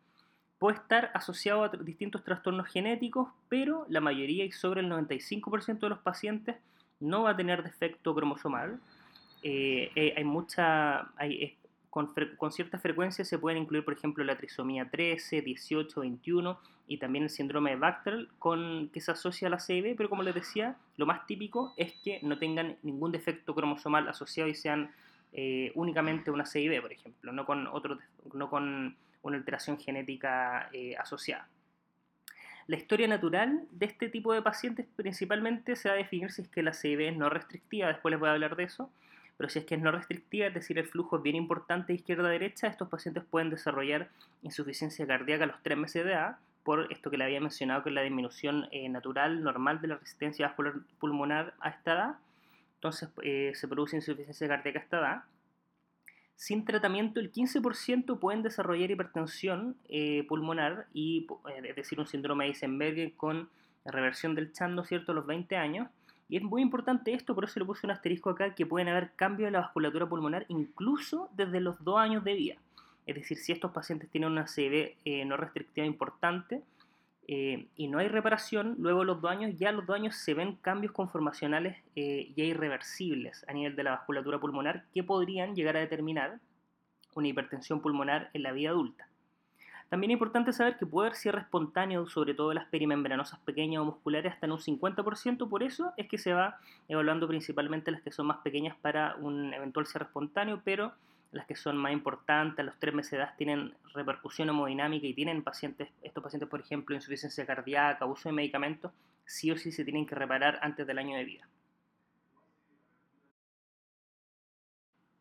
puede estar asociado a distintos trastornos genéticos, pero la mayoría y sobre el 95% de los pacientes no va a tener defecto cromosomal. Eh, eh, hay mucha, hay, con, cierta frecuencia se pueden incluir, por ejemplo, la trisomía 13, 18, 21 y también el síndrome de Bacter, con, que se asocia a la CIB, pero como les decía, lo más típico es que no tengan ningún defecto cromosomal asociado y sean eh, únicamente una CIB, por ejemplo, no con, otro, no con una alteración genética eh, asociada. La historia natural de este tipo de pacientes principalmente se va a definir si es que la CIB es no restrictiva, después les voy a hablar de eso, pero si es que es no restrictiva, es decir, el flujo es bien importante izquierda-derecha, estos pacientes pueden desarrollar insuficiencia cardíaca a los 3 meses de edad, por esto que le había mencionado, que es la disminución eh, natural, normal de la resistencia vascular pulmonar a esta edad. Entonces eh, se produce insuficiencia cardíaca a esta edad. Sin tratamiento, el 15% pueden desarrollar hipertensión eh, pulmonar, y, es decir, un síndrome de Eisenberg con reversión del chando, ¿cierto?, a los 20 años. Y es muy importante esto, por eso le puse un asterisco acá, que pueden haber cambios en la vasculatura pulmonar incluso desde los 2 años de vida. Es decir, si estos pacientes tienen una CV eh, no restrictiva importante, eh, y no hay reparación, luego los dos años, ya los dos años se ven cambios conformacionales eh, ya irreversibles a nivel de la vasculatura pulmonar que podrían llegar a determinar una hipertensión pulmonar en la vida adulta. También es importante saber que puede haber cierre espontáneo, sobre todo las perimembranosas pequeñas o musculares, hasta en un 50%, por eso es que se va evaluando principalmente las que son más pequeñas para un eventual cierre espontáneo, pero las que son más importantes, los tres meses de edad tienen repercusión hemodinámica y tienen pacientes, estos pacientes, por ejemplo, insuficiencia cardíaca, uso de medicamentos, sí o sí se tienen que reparar antes del año de vida.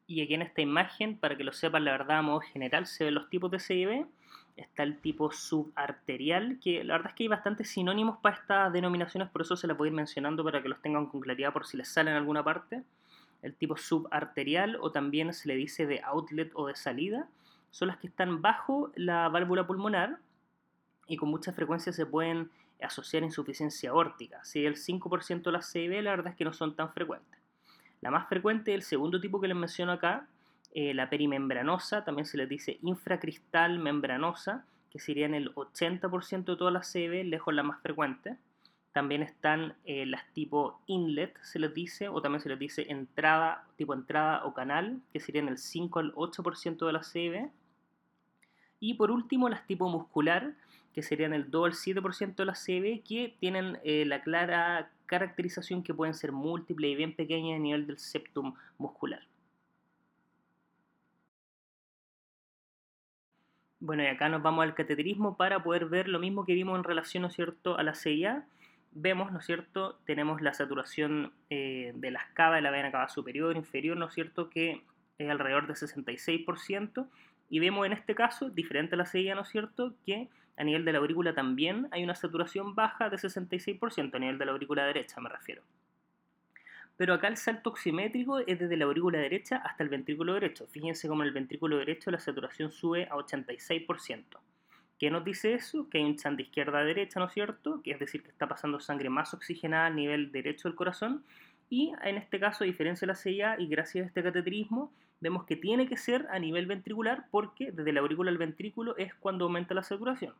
Y aquí en esta imagen, para que lo sepan la verdad a modo general, se ven los tipos de CIB. Está el tipo subarterial, que la verdad es que hay bastantes sinónimos para estas denominaciones, por eso se las voy a ir mencionando para que los tengan con claridad por si les sale en alguna parte el tipo subarterial o también se le dice de outlet o de salida, son las que están bajo la válvula pulmonar y con mucha frecuencia se pueden asociar insuficiencia aórtica. Si el 5% de las CIB, la verdad es que no son tan frecuentes. La más frecuente el segundo tipo que les menciono acá, eh, la perimembranosa, también se les dice infracristal membranosa, que sería en el 80% de todas las CIB, lejos la más frecuente. También están eh, las tipo inlet, se les dice, o también se les dice entrada, tipo entrada o canal, que serían el 5 al 8% de la CB. Y por último, las tipo muscular, que serían el 2 al 7% de la CB, que tienen eh, la clara caracterización que pueden ser múltiples y bien pequeñas a nivel del septum muscular. Bueno, y acá nos vamos al cateterismo para poder ver lo mismo que vimos en relación, ¿no cierto?, a la CIA vemos, ¿no es cierto?, tenemos la saturación eh, de la escava de la vena cava superior, inferior, ¿no es cierto?, que es alrededor de 66%, y vemos en este caso, diferente a la CIA, ¿no es cierto?, que a nivel de la aurícula también hay una saturación baja de 66%, a nivel de la aurícula derecha me refiero. Pero acá el salto oximétrico es desde la aurícula derecha hasta el ventrículo derecho. Fíjense cómo en el ventrículo derecho la saturación sube a 86%. ¿Qué nos dice eso? Que hay un chan de izquierda a derecha, ¿no es cierto? Que es decir, que está pasando sangre más oxigenada a nivel derecho del corazón. Y en este caso, a diferencia de la CIA, y gracias a este cateterismo, vemos que tiene que ser a nivel ventricular porque desde la aurícula al ventrículo es cuando aumenta la saturación.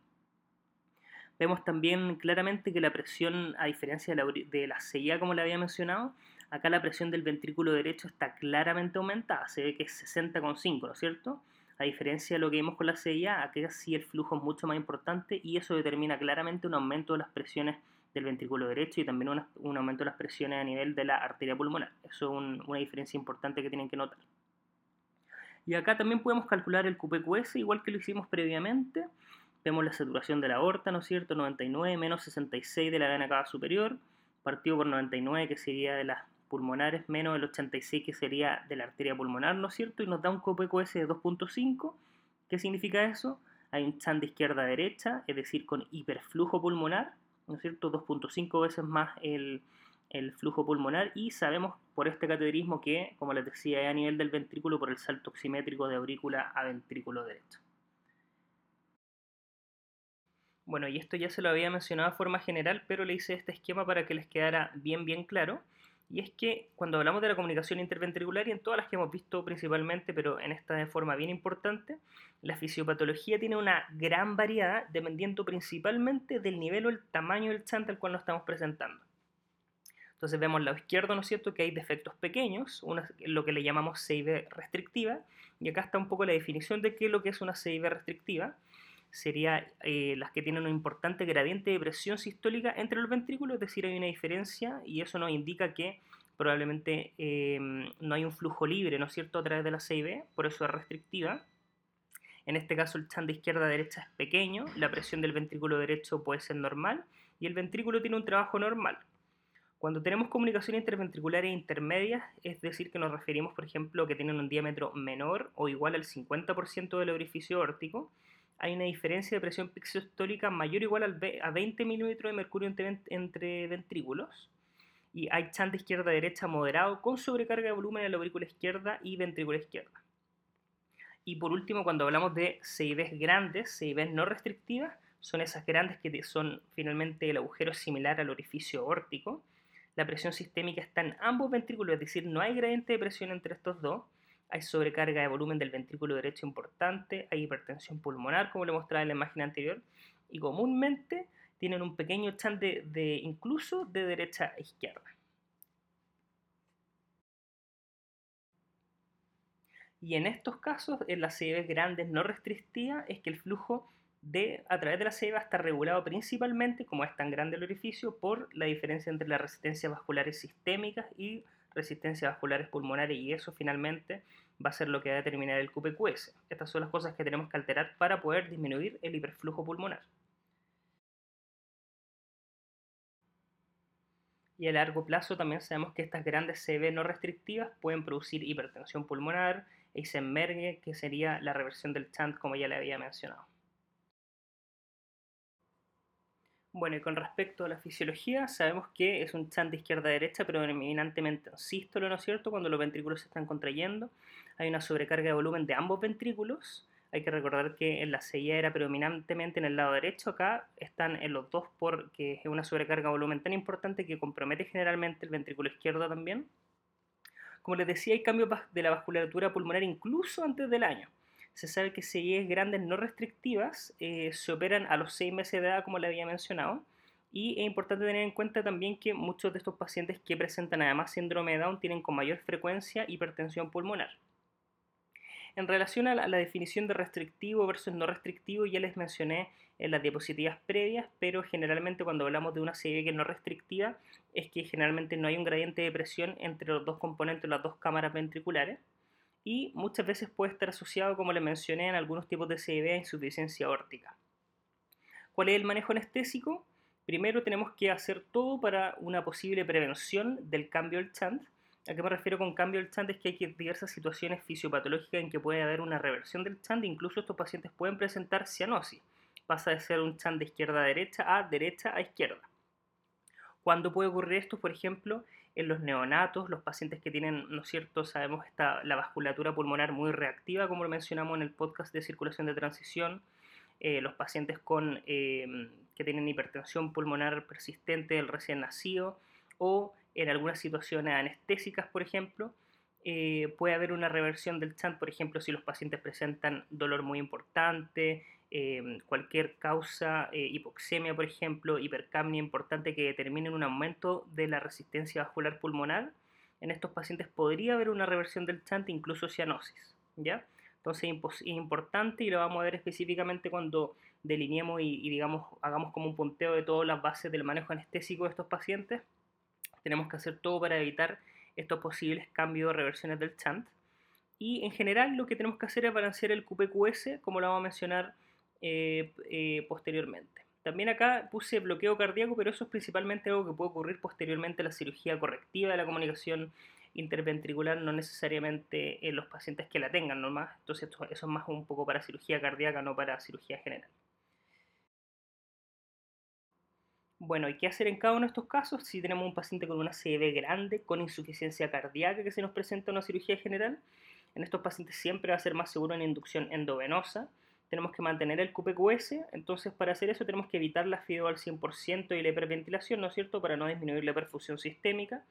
Vemos también claramente que la presión, a diferencia de la, de la CIA, como le había mencionado, acá la presión del ventrículo derecho está claramente aumentada, se ve que es 60,5, ¿no es cierto? A diferencia de lo que vimos con la CIA, aquí sí el flujo es mucho más importante y eso determina claramente un aumento de las presiones del ventrículo derecho y también un aumento de las presiones a nivel de la arteria pulmonar. Eso es una diferencia importante que tienen que notar. Y acá también podemos calcular el QPQS igual que lo hicimos previamente. Vemos la saturación de la aorta, ¿no es cierto? 99 menos 66 de la vena cava superior, partido por 99 que sería de las pulmonares menos el 86 que sería de la arteria pulmonar, ¿no es cierto? Y nos da un QPQS de 2.5. ¿Qué significa eso? Hay un chan de izquierda a derecha, es decir, con hiperflujo pulmonar, ¿no es cierto? 2.5 veces más el, el, flujo pulmonar y sabemos por este cateterismo que, como les decía, es a nivel del ventrículo por el salto oximétrico de aurícula a ventrículo derecho. Bueno, y esto ya se lo había mencionado de forma general, pero le hice este esquema para que les quedara bien, bien claro. Y es que cuando hablamos de la comunicación interventricular y en todas las que hemos visto principalmente, pero en esta de forma bien importante, la fisiopatología tiene una gran variedad dependiendo principalmente del nivel o el tamaño del chant al cual nos estamos presentando. Entonces vemos al lado izquierdo, ¿no es cierto?, que hay defectos pequeños, lo que le llamamos CIV restrictiva, y acá está un poco la definición de qué es lo que es una CIV restrictiva sería eh, las que tienen un importante gradiente de presión sistólica entre los ventrículos, es decir, hay una diferencia y eso nos indica que probablemente em, no hay un flujo libre, ¿no es cierto?, a través de la CIB, por eso es restrictiva. En este caso el chan de izquierda a derecha es pequeño, la presión del ventrículo derecho puede ser normal y el ventrículo tiene un trabajo normal. Cuando tenemos comunicaciones interventriculares intermedias, es decir, que nos referimos, por ejemplo, que tienen un diámetro menor o igual al 50% del orificio órtico, hay una diferencia de presión pixostólica mayor o igual a 20 milímetros de mercurio entre, ventrículos. Y hay chant de izquierda derecha moderado con sobrecarga de volumen en la aurícula izquierda y ventrícula izquierda. Y por último, cuando hablamos de CIVs grandes, CIVs no restrictivas, son esas grandes que son finalmente el agujero similar al orificio órtico. La presión sistémica está en ambos ventrículos, es decir, no hay gradiente de presión entre estos dos hay sobrecarga de volumen del ventrículo derecho importante, hay hipertensión pulmonar, como le mostraba en la imagen anterior, y comúnmente tienen un pequeño chant de, incluso de derecha a izquierda. Y en estos casos, en las CIB grandes no restrictivas, es que el flujo de, a través de la CIB está regulado principalmente, como es tan grande el orificio, por la diferencia entre las resistencias vasculares sistémicas y resistencias vasculares pulmonares y eso finalmente va a ser lo que va a determinar el QPQS. Estas son las cosas que tenemos que alterar para poder disminuir el hiperflujo pulmonar. Y a largo plazo también sabemos que estas grandes CB no restrictivas pueden producir hipertensión pulmonar, Eisenberg, que sería la reversión del chant como ya le había mencionado. Bueno, y con respecto a la fisiología, sabemos que es un chant de izquierda a derecha, pero eminentemente en sístolo, ¿no es cierto? Cuando los ventrículos se están contrayendo, hay una sobrecarga de volumen de ambos ventrículos. Hay que recordar que en la CIA era predominantemente en el lado derecho, acá están en los dos porque es una sobrecarga de volumen tan importante que compromete generalmente el ventrículo izquierdo también. Como les decía, hay cambios de la vasculatura pulmonar incluso antes del año se sabe que CIEs grandes no restrictivas eh, se operan a los 6 meses de edad, como le había mencionado. Y es importante tener en cuenta también que muchos de estos pacientes que presentan además síndrome de Down tienen con mayor frecuencia hipertensión pulmonar. En relación a la, definición de restrictivo versus no restrictivo, ya les mencioné en las diapositivas previas, pero generalmente cuando hablamos de una CIE que no restrictiva, es que generalmente no hay un gradiente de presión entre los dos componentes, las dos cámaras ventriculares y muchas veces puede estar asociado, como le mencioné, en algunos tipos de CIB a insuficiencia órtica. ¿Cuál es el manejo anestésico? Primero tenemos que hacer todo para una posible prevención del cambio del chant. ¿A qué me refiero con cambio del chant? Es que hay diversas situaciones fisiopatológicas en que puede haber una reversión del chant, incluso estos pacientes pueden presentar cianosis. Pasa de ser un chant de izquierda a derecha a derecha a izquierda. ¿Cuándo puede ocurrir esto? Por ejemplo, en los neonatos, los pacientes que tienen, ¿no es cierto?, sabemos está la vasculatura pulmonar muy reactiva, como lo mencionamos en el podcast de circulación de transición, eh, los pacientes con, em, que tienen hipertensión pulmonar persistente del recién nacido, o en algunas situaciones anestésicas, por ejemplo, eh, puede haber una reversión del chant, por ejemplo, si los pacientes presentan dolor muy importante, Em, cualquier causa, eh, hipoxemia por ejemplo, hipercapnia importante que determine un aumento de la resistencia vascular pulmonar, en estos pacientes podría haber una reversión del chant, incluso cianosis. ¿ya? Entonces es importante y lo vamos a ver específicamente cuando delineemos y, y, digamos hagamos como un punteo de todas las bases del manejo anestésico de estos pacientes. Tenemos que hacer todo para evitar estos posibles cambios o reversiones del chant. Y en general lo que tenemos que hacer es balancear el QPQS, como lo vamos a mencionar eh, eh, posteriormente. También acá puse bloqueo cardíaco, pero eso es principalmente algo que puede ocurrir posteriormente a la cirugía correctiva de la comunicación interventricular, no necesariamente en los pacientes que la tengan nomás. Entonces eso es más un poco para cirugía cardíaca, no para cirugía general. Bueno, ¿y qué hacer en cada uno de estos casos? Si tenemos un paciente con una CB grande, con insuficiencia cardíaca que se nos presenta una cirugía general, en estos pacientes siempre va a ser más seguro una inducción endovenosa tenemos que mantener el QPQS, entonces para hacer eso tenemos que evitar la FIDO al 100% y la hiperventilación, ¿no es cierto?, para no disminuir la perfusión sistémica.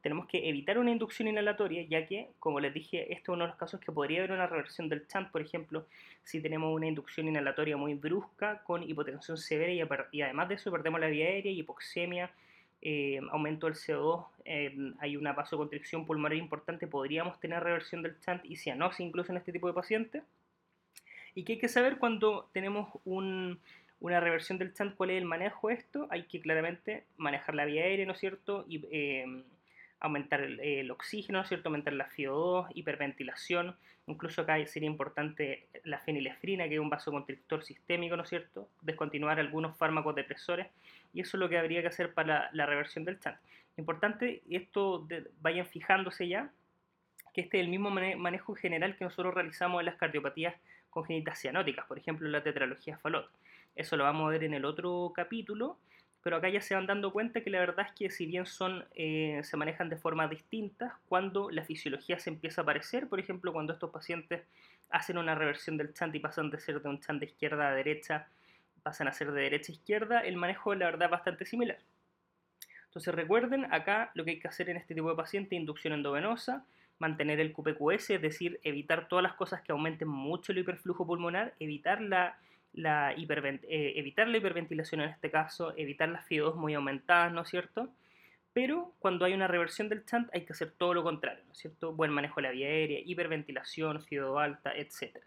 Tenemos que evitar una inducción inhalatoria, ya que, como les dije, este es uno de los casos que podría haber una reversión del chant, por ejemplo, si tenemos una inducción inhalatoria muy brusca, con hipotensión severa y, además de eso perdemos la vía aérea, hipoxemia, eh, aumento del CO2, eh, hay una vasoconstricción pulmonar importante, podríamos tener reversión del chant y cianosis incluso en este tipo de pacientes y que hay que saber cuando tenemos una reversión del chant, cuál es el manejo de esto. Hay que claramente manejar la vía aérea, ¿no es cierto? Y em, aumentar el, oxígeno, ¿no es cierto? Aumentar la FIO2, hiperventilación. Incluso acá sería importante la fenilefrina, que es un vasoconstrictor sistémico, ¿no es cierto? Descontinuar algunos fármacos depresores. Y eso es lo que habría que hacer para la, reversión del chant. Importante, esto vayan fijándose ya, que este es el mismo manejo general que nosotros realizamos en las cardiopatías congénitas cianóticas, por ejemplo la tetralogía Fallot. Eso lo vamos a ver en el otro capítulo, pero acá ya se van dando cuenta que la verdad es que si bien son, eh, se manejan de forma distintas, cuando la fisiología se empieza a aparecer, por ejemplo, cuando estos pacientes hacen una reversión del chant y pasan de ser de un chant de izquierda a derecha, pasan a ser de derecha a izquierda, el manejo la verdad es bastante similar. Entonces recuerden, acá lo que hay que hacer en este tipo de paciente, inducción endovenosa, mantener el QPQS, es decir, evitar todas las cosas que aumenten mucho el hiperflujo pulmonar, evitar la, la, eh, evitar la hiperventilación en este caso, evitar las FIO2 muy aumentadas, ¿no es cierto? Pero cuando hay una reversión del chant hay que hacer todo lo contrario, ¿no es cierto? Buen manejo de la vía aérea, hiperventilación, FIO2 alta, etc.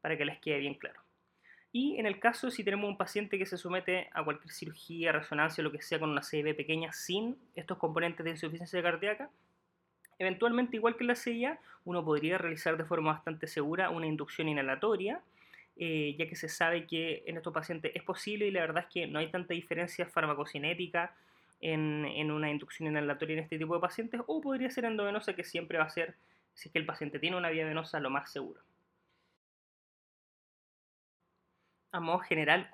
Para que les quede bien claro. Y en el caso si tenemos un paciente que se somete a cualquier cirugía, resonancia, lo que sea, con una CB pequeña sin estos componentes de insuficiencia cardíaca, Eventualmente, igual que en la CIA, uno podría realizar de forma bastante segura una inducción inhalatoria, eh, ya que se sabe que en estos pacientes es posible y la verdad es que no hay tanta diferencia farmacocinética en, en, una inducción inhalatoria en este tipo de pacientes, o podría ser endovenosa, que siempre va a ser, si es que el paciente tiene una vía venosa, lo más seguro. A modo general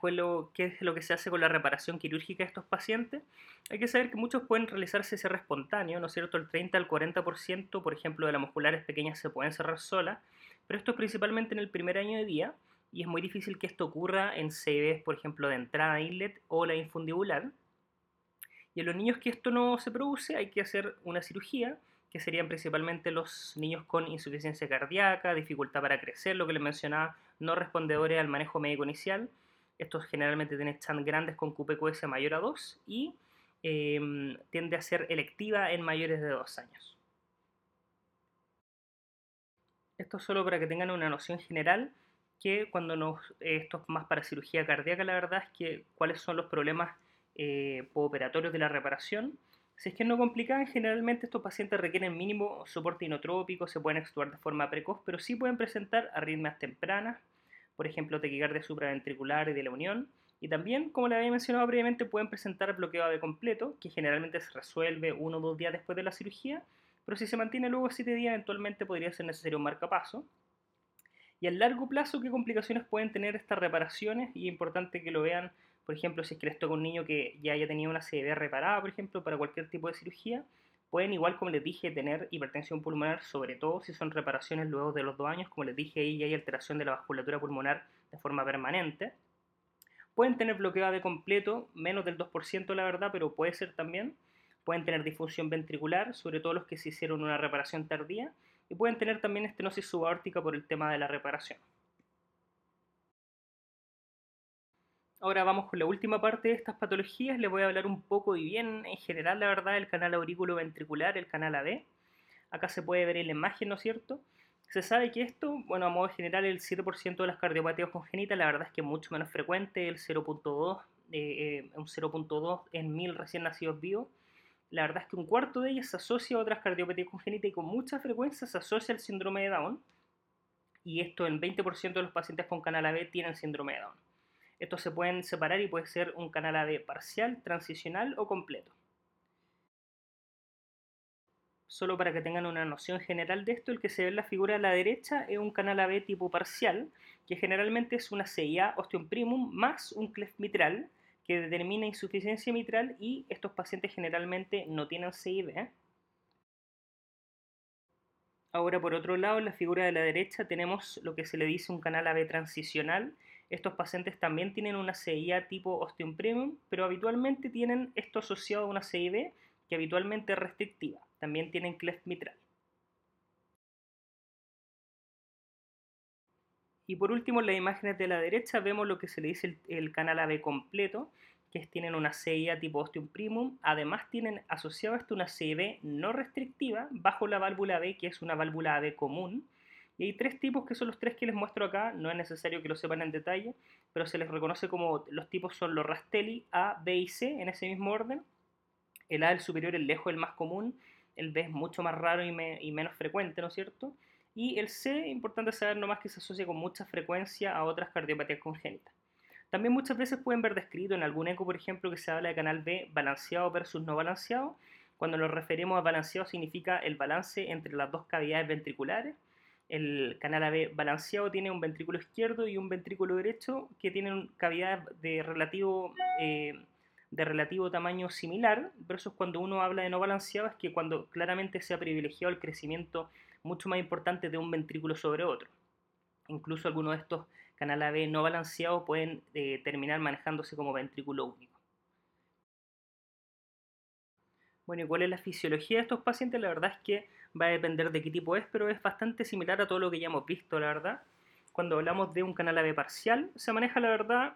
qué es lo que se hace con la reparación quirúrgica de estos pacientes, hay que saber que muchos pueden realizarse cierre espontáneo, ¿no es cierto? El 30 al 40%, por ejemplo, de las musculares pequeñas se pueden cerrar solas, pero esto es principalmente en el primer año de vida y es muy difícil que esto ocurra en CVs, por ejemplo, de entrada inlet o la infundibular. Y en los niños que esto no se produce hay que hacer una cirugía, que serían principalmente los niños con insuficiencia cardíaca, dificultad para crecer, lo que les mencionaba, no respondedores al manejo médico inicial. Estos generalmente tienen chant grandes con QPQS mayor a 2 y em, tiende a ser electiva en mayores de 2 años. Esto solo para que tengan una noción general que cuando nos, esto es más para cirugía cardíaca, la verdad es que cuáles son los problemas eh, operatorios de la reparación. Si es que no complican, generalmente estos pacientes requieren mínimo soporte inotrópico, se pueden extubar de forma precoz, pero sí pueden presentar arritmias tempranas, por ejemplo, taquicardia supraventricular y de la unión. Y también, como le había mencionado previamente, pueden presentar bloqueo de completo, que generalmente se resuelve uno o dos días después de la cirugía, pero si se mantiene luego siete días, eventualmente podría ser necesario un marcapaso. Y a largo plazo, ¿qué complicaciones pueden tener estas reparaciones? Y es importante que lo vean por ejemplo, si es que les toca un niño que ya haya tenido una CB reparada, por ejemplo, para cualquier tipo de cirugía, pueden igual, como les dije, tener hipertensión pulmonar, sobre todo si son reparaciones luego de los dos años, como les dije, ahí hay alteración de la vasculatura pulmonar de forma permanente. Pueden tener bloqueo de completo, menos del 2% la verdad, pero puede ser también. Pueden tener disfunción ventricular, sobre todo los que se hicieron una reparación tardía. Y pueden tener también estenosis subaórtica por el tema de la reparación. Ahora vamos con la última parte de estas patologías. Les voy a hablar un poco y bien en general, la verdad, del canal aurículo ventricular, el canal AB. Acá se puede ver en la imagen, ¿no es cierto? Se sabe que esto, bueno, a modo general, el 7% de las cardiopatías congénitas, la verdad es que es mucho menos frecuente, el 0.2, eh, un 0.2 en mil recién nacidos vivos. La verdad es que un cuarto de ellas se asocia a otras cardiopatías congénitas y con mucha frecuencia se asocia al síndrome de Down. Y esto en 20% de los pacientes con canal AB tienen síndrome de Down. Estos se pueden separar y puede ser un canal AB parcial, transicional o completo. Solo para que tengan una noción general de esto, el que se ve en la figura a la derecha es un canal AB tipo parcial, que generalmente es una CIA osteum primum más un cleft mitral, que determina insuficiencia mitral y estos pacientes generalmente no tienen CIB. Ahora, por otro lado, en la figura de la derecha tenemos lo que se le dice un canal AB transicional, estos pacientes también tienen una CIA tipo osteum premium, pero habitualmente tienen esto asociado a una CIB que habitualmente es restrictiva. También tienen cleft mitral. Y por último, en las imágenes de la derecha vemos lo que se le dice el, canal AB completo, que tienen una CIA tipo osteum primum. Además tienen asociado a esto una CIB no restrictiva bajo la válvula B, que es una válvula AB común, y hay tres tipos que son los tres que les muestro acá, no es necesario que lo sepan en detalle, pero se les reconoce como los tipos son los Rastelli A, B y C en ese mismo orden. El A, el superior, el lejos, el más común, el B es mucho más raro y, menos frecuente, ¿no es cierto? Y el C, importante saber nomás que se asocia con mucha frecuencia a otras cardiopatías congénitas. También muchas veces pueden ver descrito en algún eco, por ejemplo, que se habla de canal B balanceado versus no balanceado. Cuando nos referimos a balanceado significa el balance entre las dos cavidades ventriculares el canal AB balanceado tiene un ventrículo izquierdo y un ventrículo derecho que tienen cavidades de relativo, eh, de relativo tamaño similar, es cuando uno habla de no balanceado, es que cuando claramente se ha privilegiado el crecimiento mucho más importante de un ventrículo sobre otro. Incluso algunos de estos canal AB no balanceados pueden eh, terminar manejándose como ventrículo único. Bueno, ¿y cuál es la fisiología de estos pacientes? La verdad es que va a depender de qué tipo es, pero es bastante similar a todo lo que ya hemos visto, la verdad. Cuando hablamos de un canal AB parcial, se maneja, la verdad,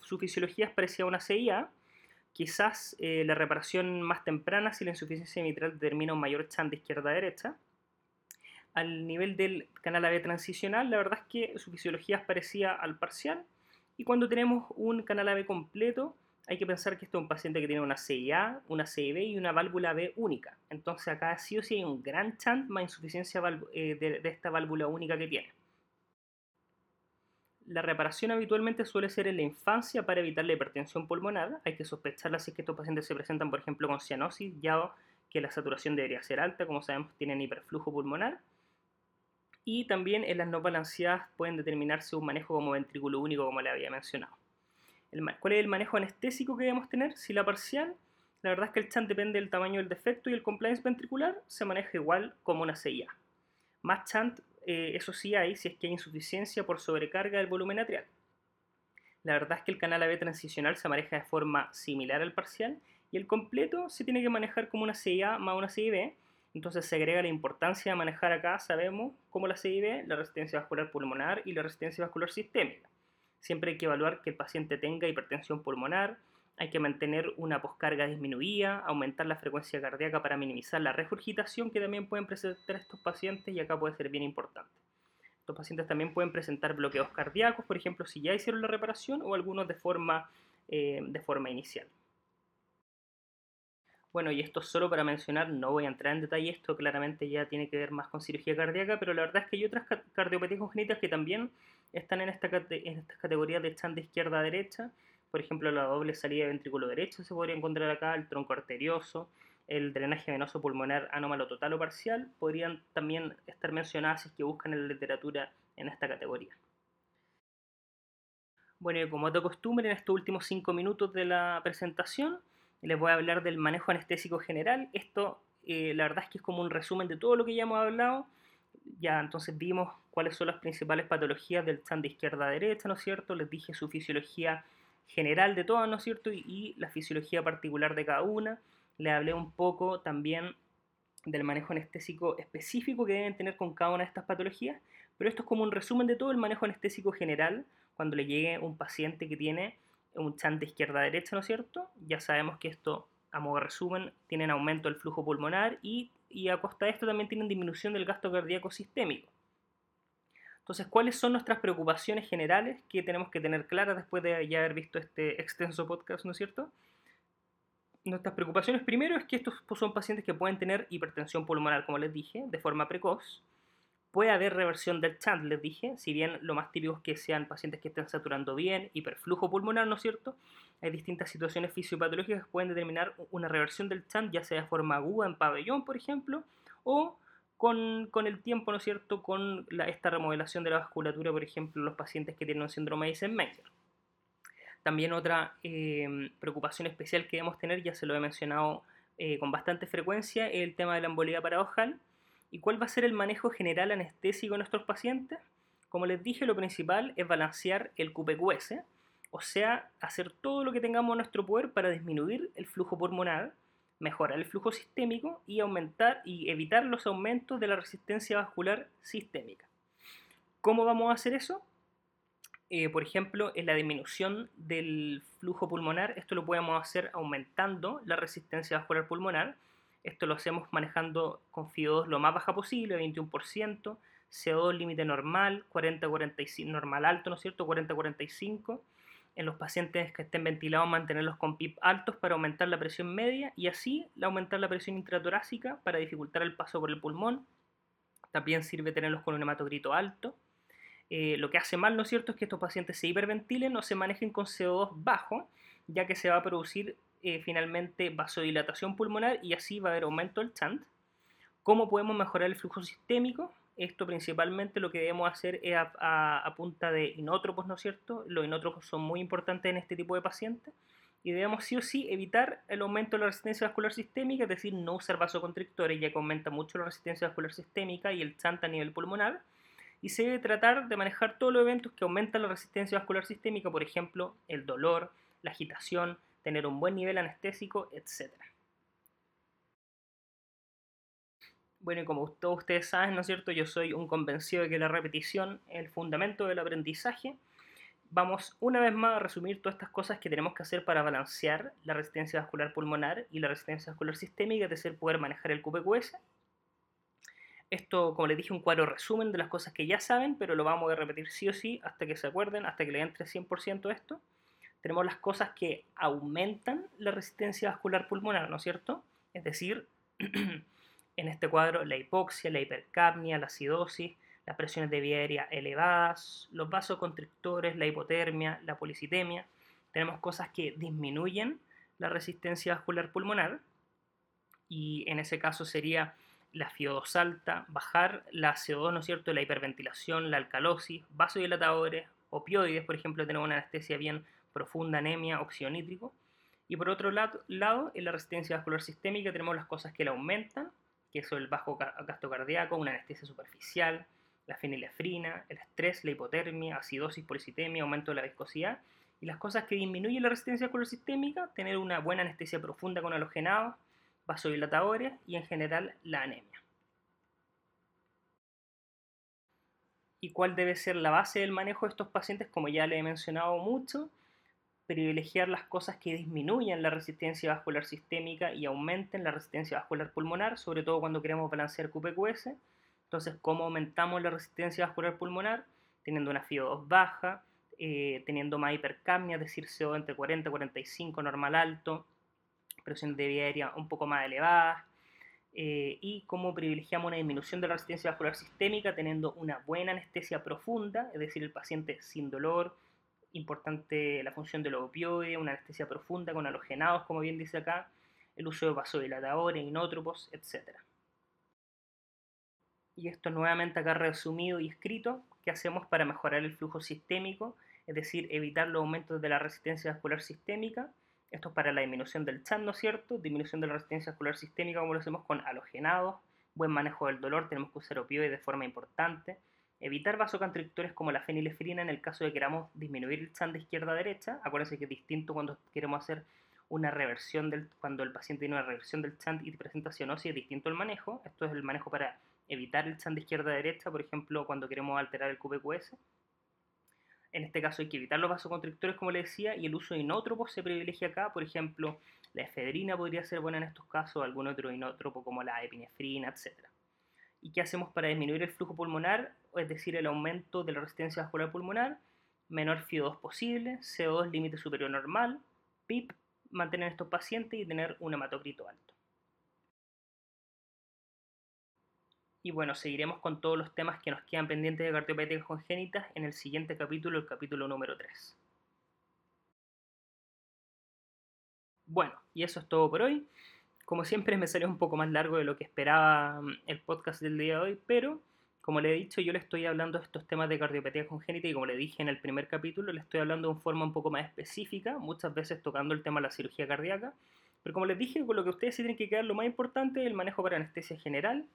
su fisiología es parecida a una CIA. Quizás eh, la reparación más temprana, si la insuficiencia mitral determina un mayor chan de izquierda a derecha. Al nivel del canal AB transicional, la verdad es que su fisiología es parecida al parcial. Y cuando tenemos un canal AB completo, hay que pensar que esto es un paciente que tiene una CIA, una CIB y una válvula B única. Entonces acá sí o sí hay un gran chance más insuficiencia eh, de, esta válvula única que tiene. La reparación habitualmente suele ser en la infancia para evitar la hipertensión pulmonar. Hay que sospecharla si es que estos pacientes se presentan, por ejemplo, con cianosis, ya que la saturación debería ser alta, como sabemos tienen hiperflujo pulmonar. Y también en las no balanceadas pueden determinarse un manejo como ventrículo único, como le había mencionado. ¿Cuál es el manejo anestésico que debemos tener? Si la parcial, la verdad es que el chant depende del tamaño del defecto y el compliance ventricular se maneja igual como una CIA. Más chant, eh, eso sí hay si es que hay insuficiencia por sobrecarga del volumen atrial. La verdad es que el canal AB transicional se maneja de forma similar al parcial y el completo se tiene que manejar como una CIA más una CIB. Entonces se agrega la importancia de manejar acá, sabemos, como la CIB, la resistencia vascular pulmonar y la resistencia vascular sistémica. Siempre hay que evaluar que el paciente tenga hipertensión pulmonar, hay que mantener una poscarga disminuida, aumentar la frecuencia cardíaca para minimizar la regurgitación que también pueden presentar estos pacientes y acá puede ser bien importante. Estos pacientes también pueden presentar bloqueos cardíacos, por ejemplo, si ya hicieron la reparación o algunos de forma, eh, de forma inicial. Bueno, y esto solo para mencionar, no voy a entrar en detalle, esto claramente ya tiene que ver más con cirugía cardíaca, pero la verdad es que hay otras cardiopatías congénitas que también están en, esta, en estas categorías de stand de izquierda a derecha. Por ejemplo, la doble salida de ventrículo derecho se podría encontrar acá, el tronco arterioso, el drenaje venoso pulmonar anómalo total o parcial, podrían también estar mencionadas si es que buscan en la literatura en esta categoría. Bueno, y como de costumbre, en estos últimos cinco minutos de la presentación, les voy a hablar del manejo anestésico general. Esto, eh, la verdad es que es como un resumen de todo lo que ya hemos hablado. Ya entonces vimos cuáles son las principales patologías del stand de izquierda a derecha, ¿no es cierto? Les dije su fisiología general de todas, ¿no es cierto? Y, la fisiología particular de cada una. Le hablé un poco también del manejo anestésico específico que deben tener con cada una de estas patologías, pero esto es como un resumen de todo el manejo anestésico general cuando le llegue un paciente que tiene un chant de izquierda a derecha, ¿no es cierto? Ya sabemos que esto, a modo de resumen, tienen aumento del flujo pulmonar y, y a costa de esto también tienen disminución del gasto cardíaco sistémico. Entonces, ¿cuáles son nuestras preocupaciones generales que tenemos que tener claras después de ya haber visto este extenso podcast, ¿no es cierto? Nuestras preocupaciones primero es que estos son pacientes que pueden tener hipertensión pulmonar, como les dije, de forma precoz. Puede haber reversión del chant, les dije, si bien lo más típico es que sean pacientes que estén saturando bien, hiperflujo pulmonar, ¿no es cierto? Hay distintas situaciones fisiopatológicas que pueden determinar una reversión del chant, ya sea de forma aguda en pabellón, por ejemplo, o con, el tiempo, ¿no es cierto?, con esta remodelación de la vasculatura, por ejemplo, los pacientes que tienen un síndrome de Eisenmenger. También otra eh, preocupación especial que debemos tener, ya se lo he mencionado eh, con bastante frecuencia, es el tema de la embolía paradojal. ¿Y cuál va a ser el manejo general anestésico de nuestros pacientes? Como les dije, lo principal es balancear el QPQS, o sea, hacer todo lo que tengamos a nuestro poder para disminuir el flujo pulmonar, mejorar el flujo sistémico y aumentar y evitar los aumentos de la resistencia vascular sistémica. ¿Cómo vamos a hacer eso? Eh, por ejemplo, en la disminución del flujo pulmonar, esto lo podemos hacer aumentando la resistencia vascular pulmonar. Esto lo hacemos manejando con FIO2 lo más baja posible, 21%, CO2 límite normal, 40-45, normal alto, ¿no es cierto? 40-45 en los pacientes que estén ventilados mantenerlos con PIP altos para aumentar la presión media y así aumentar la presión intratorácica para dificultar el paso por el pulmón. También sirve tenerlos con un hematocrito alto. Eh, lo que hace mal, ¿no es cierto?, es que estos pacientes se hiperventilen o se manejen con CO2 bajo, ya que se va a producir eh, finalmente vasodilatación pulmonar y así va a haber aumento del chant. ¿Cómo podemos mejorar el flujo sistémico? Esto principalmente lo que debemos hacer es a, punta de inótropos, ¿no es cierto? Los inótropos son muy importantes en este tipo de pacientes y debemos sí o sí evitar el aumento de la resistencia vascular sistémica, es decir, no usar vasoconstrictores ya que aumenta mucho la resistencia vascular sistémica y el chanta a nivel pulmonar. Y se debe tratar de manejar todos los eventos que aumentan la resistencia vascular sistémica, por ejemplo, el dolor, la agitación, tener un buen nivel anestésico, etc. Bueno, y como todos ustedes saben, ¿no es cierto? Yo soy un convencido de que la repetición es el fundamento del aprendizaje. Vamos una vez más a resumir todas estas cosas que tenemos que hacer para balancear la resistencia vascular pulmonar y la resistencia vascular sistémica, es decir, poder manejar el QPQS. Esto, como les dije, un cuadro resumen de las cosas que ya saben, pero lo vamos a repetir sí o sí hasta que se acuerden, hasta que le entre 100% esto. Tenemos las cosas que aumentan la resistencia vascular pulmonar, ¿no es cierto? Es decir, en este cuadro la hipoxia, la hipercapnia, la acidosis, las presiones de vía aérea elevadas, los vasoconstrictores, la hipotermia, la policitemia. Tenemos cosas que disminuyen la resistencia vascular pulmonar y en ese caso sería la FIO2 alta, bajar la CO2, ¿no es cierto?, la hiperventilación, la alcalosis, vasodilatadores, opioides, por ejemplo, tenemos una anestesia bien profunda, anemia, óxido nítrico. Y por otro lado, lado, en la resistencia vascular sistémica tenemos las cosas que la aumentan, que son el bajo gasto cardíaco, una anestesia superficial, la fenilefrina, el estrés, la hipotermia, acidosis, policitemia, aumento de la viscosidad. Y las cosas que disminuyen la resistencia sistémica, tener una buena anestesia profunda con halogenados, vasodilatadores y en general la anemia. ¿Y cuál debe ser la base del manejo de estos pacientes? Como ya le he mencionado mucho, privilegiar las cosas que disminuyan la resistencia vascular sistémica y aumenten la resistencia vascular pulmonar, sobre todo cuando queremos balancear QPQS. Entonces, ¿cómo aumentamos la resistencia vascular pulmonar? Teniendo una FIO2 baja, eh, teniendo más hipercapnia, es decir, CO entre 40 y 45, normal alto, presión de vía aérea un poco más elevada, eh, y cómo privilegiamos una disminución de la resistencia vascular sistémica teniendo una buena anestesia profunda, es decir, el paciente sin dolor, importante la función de los opioides, una anestesia profunda con halogenados, como bien dice acá, el uso de vasodilatadores, inótropos, etc. Y esto nuevamente acá resumido y escrito, ¿qué hacemos para mejorar el flujo sistémico? Es decir, evitar los aumentos de la resistencia vascular sistémica. Esto es para la disminución del CHAN, ¿no es cierto? Disminución de la resistencia vascular sistémica, como lo hacemos con halogenados. Buen manejo del dolor, tenemos que usar opioides de forma importante Evitar vasoconstrictores como la fenilefrina en el caso de que queramos disminuir el chan de izquierda a derecha. Acuérdense que es distinto cuando queremos hacer una reversión del, cuando el paciente tiene una reversión del chant y presenta cianosis, es distinto el manejo. Esto es el manejo para evitar el chant de izquierda a derecha, por ejemplo, cuando queremos alterar el QPQS. En este caso hay que evitar los vasoconstrictores, como le decía, y el uso de inótropos se privilegia acá. Por ejemplo, la efedrina podría ser buena en estos casos, algún otro inótropo como la epinefrina, etc. ¿Y qué hacemos para disminuir el flujo pulmonar? Es decir, el aumento de la resistencia vascular pulmonar, menor FIO2 posible, CO2 límite superior normal, PIP, mantener estos pacientes y tener un hematocrito alto. Y bueno, seguiremos con todos los temas que nos quedan pendientes de cardiopatías congénitas en el siguiente capítulo, el capítulo número 3. Bueno, y eso es todo por hoy. Como siempre me salió un poco más largo de lo que esperaba mm, el podcast del día de hoy, pero como le he dicho, yo le estoy hablando de estos temas de cardiopatía congénita y como le dije en el primer capítulo, le estoy hablando de una forma un poco más específica, muchas veces tocando el tema de la cirugía cardíaca. Pero como les dije, con lo que ustedes sí tienen que quedar lo más importante es el manejo para anestesia general,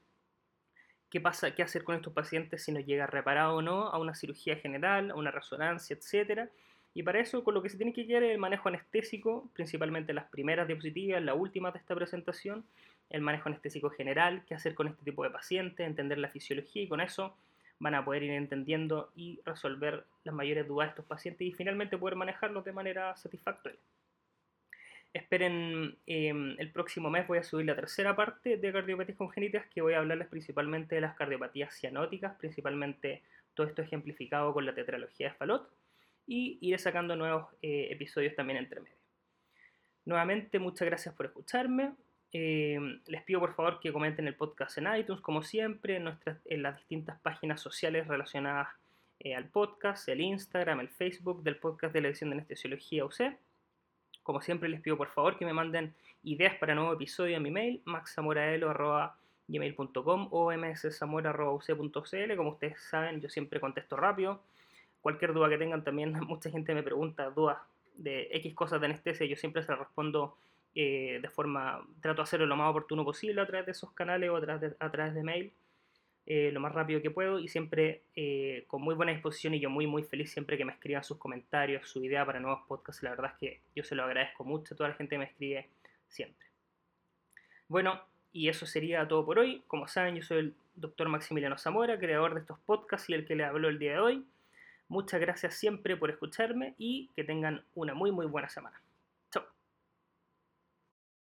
qué pasa, qué hacer con estos pacientes si nos llega reparado o no a una cirugía general, a una resonancia, etc. Y para eso, con lo que se tiene que quedar es el manejo anestésico, principalmente las primeras diapositivas, la última de esta presentación, el manejo anestésico general, qué hacer con este tipo de pacientes, entender la fisiología y con eso van a poder ir entendiendo y resolver las mayores dudas de estos pacientes y finalmente poder manejarlos de manera satisfactoria. Esperen, em, el próximo mes voy a subir la tercera parte de cardiopatías congénitas que voy a hablarles principalmente de las cardiopatías cianóticas, principalmente todo esto ejemplificado con la tetralogía de Fallot y iré sacando nuevos eh, episodios también entre medio. Nuevamente, muchas gracias por escucharme. Em, les pido por favor que comenten el podcast en iTunes, como siempre, en, nuestras, en las distintas páginas sociales relacionadas eh, al podcast, el Instagram, el Facebook del podcast de la edición de anestesiología UC. Como siempre les pido por favor que me manden ideas para nuevo episodio a mi mail, maxamoraelo.gmail.com o mszamora.uc.cl. Como ustedes saben, yo siempre contesto rápido. Cualquier duda que tengan también, mucha gente me pregunta dudas de X cosas de anestesia, yo siempre se las respondo eh, de forma, trato de hacerlo lo más oportuno posible a través de esos canales o a través de, mail. Eh, lo más rápido que puedo y siempre eh, con muy buena disposición y yo muy muy feliz siempre que me escriban sus comentarios, su idea para nuevos podcasts. La verdad es que yo se lo agradezco mucho a toda la gente que me escribe siempre. Bueno, y eso sería todo por hoy. Como saben, yo soy el doctor Maximiliano Zamora, creador de estos podcasts y el que le habló el día de hoy. Muchas gracias siempre por escucharme y que tengan una muy muy buena semana.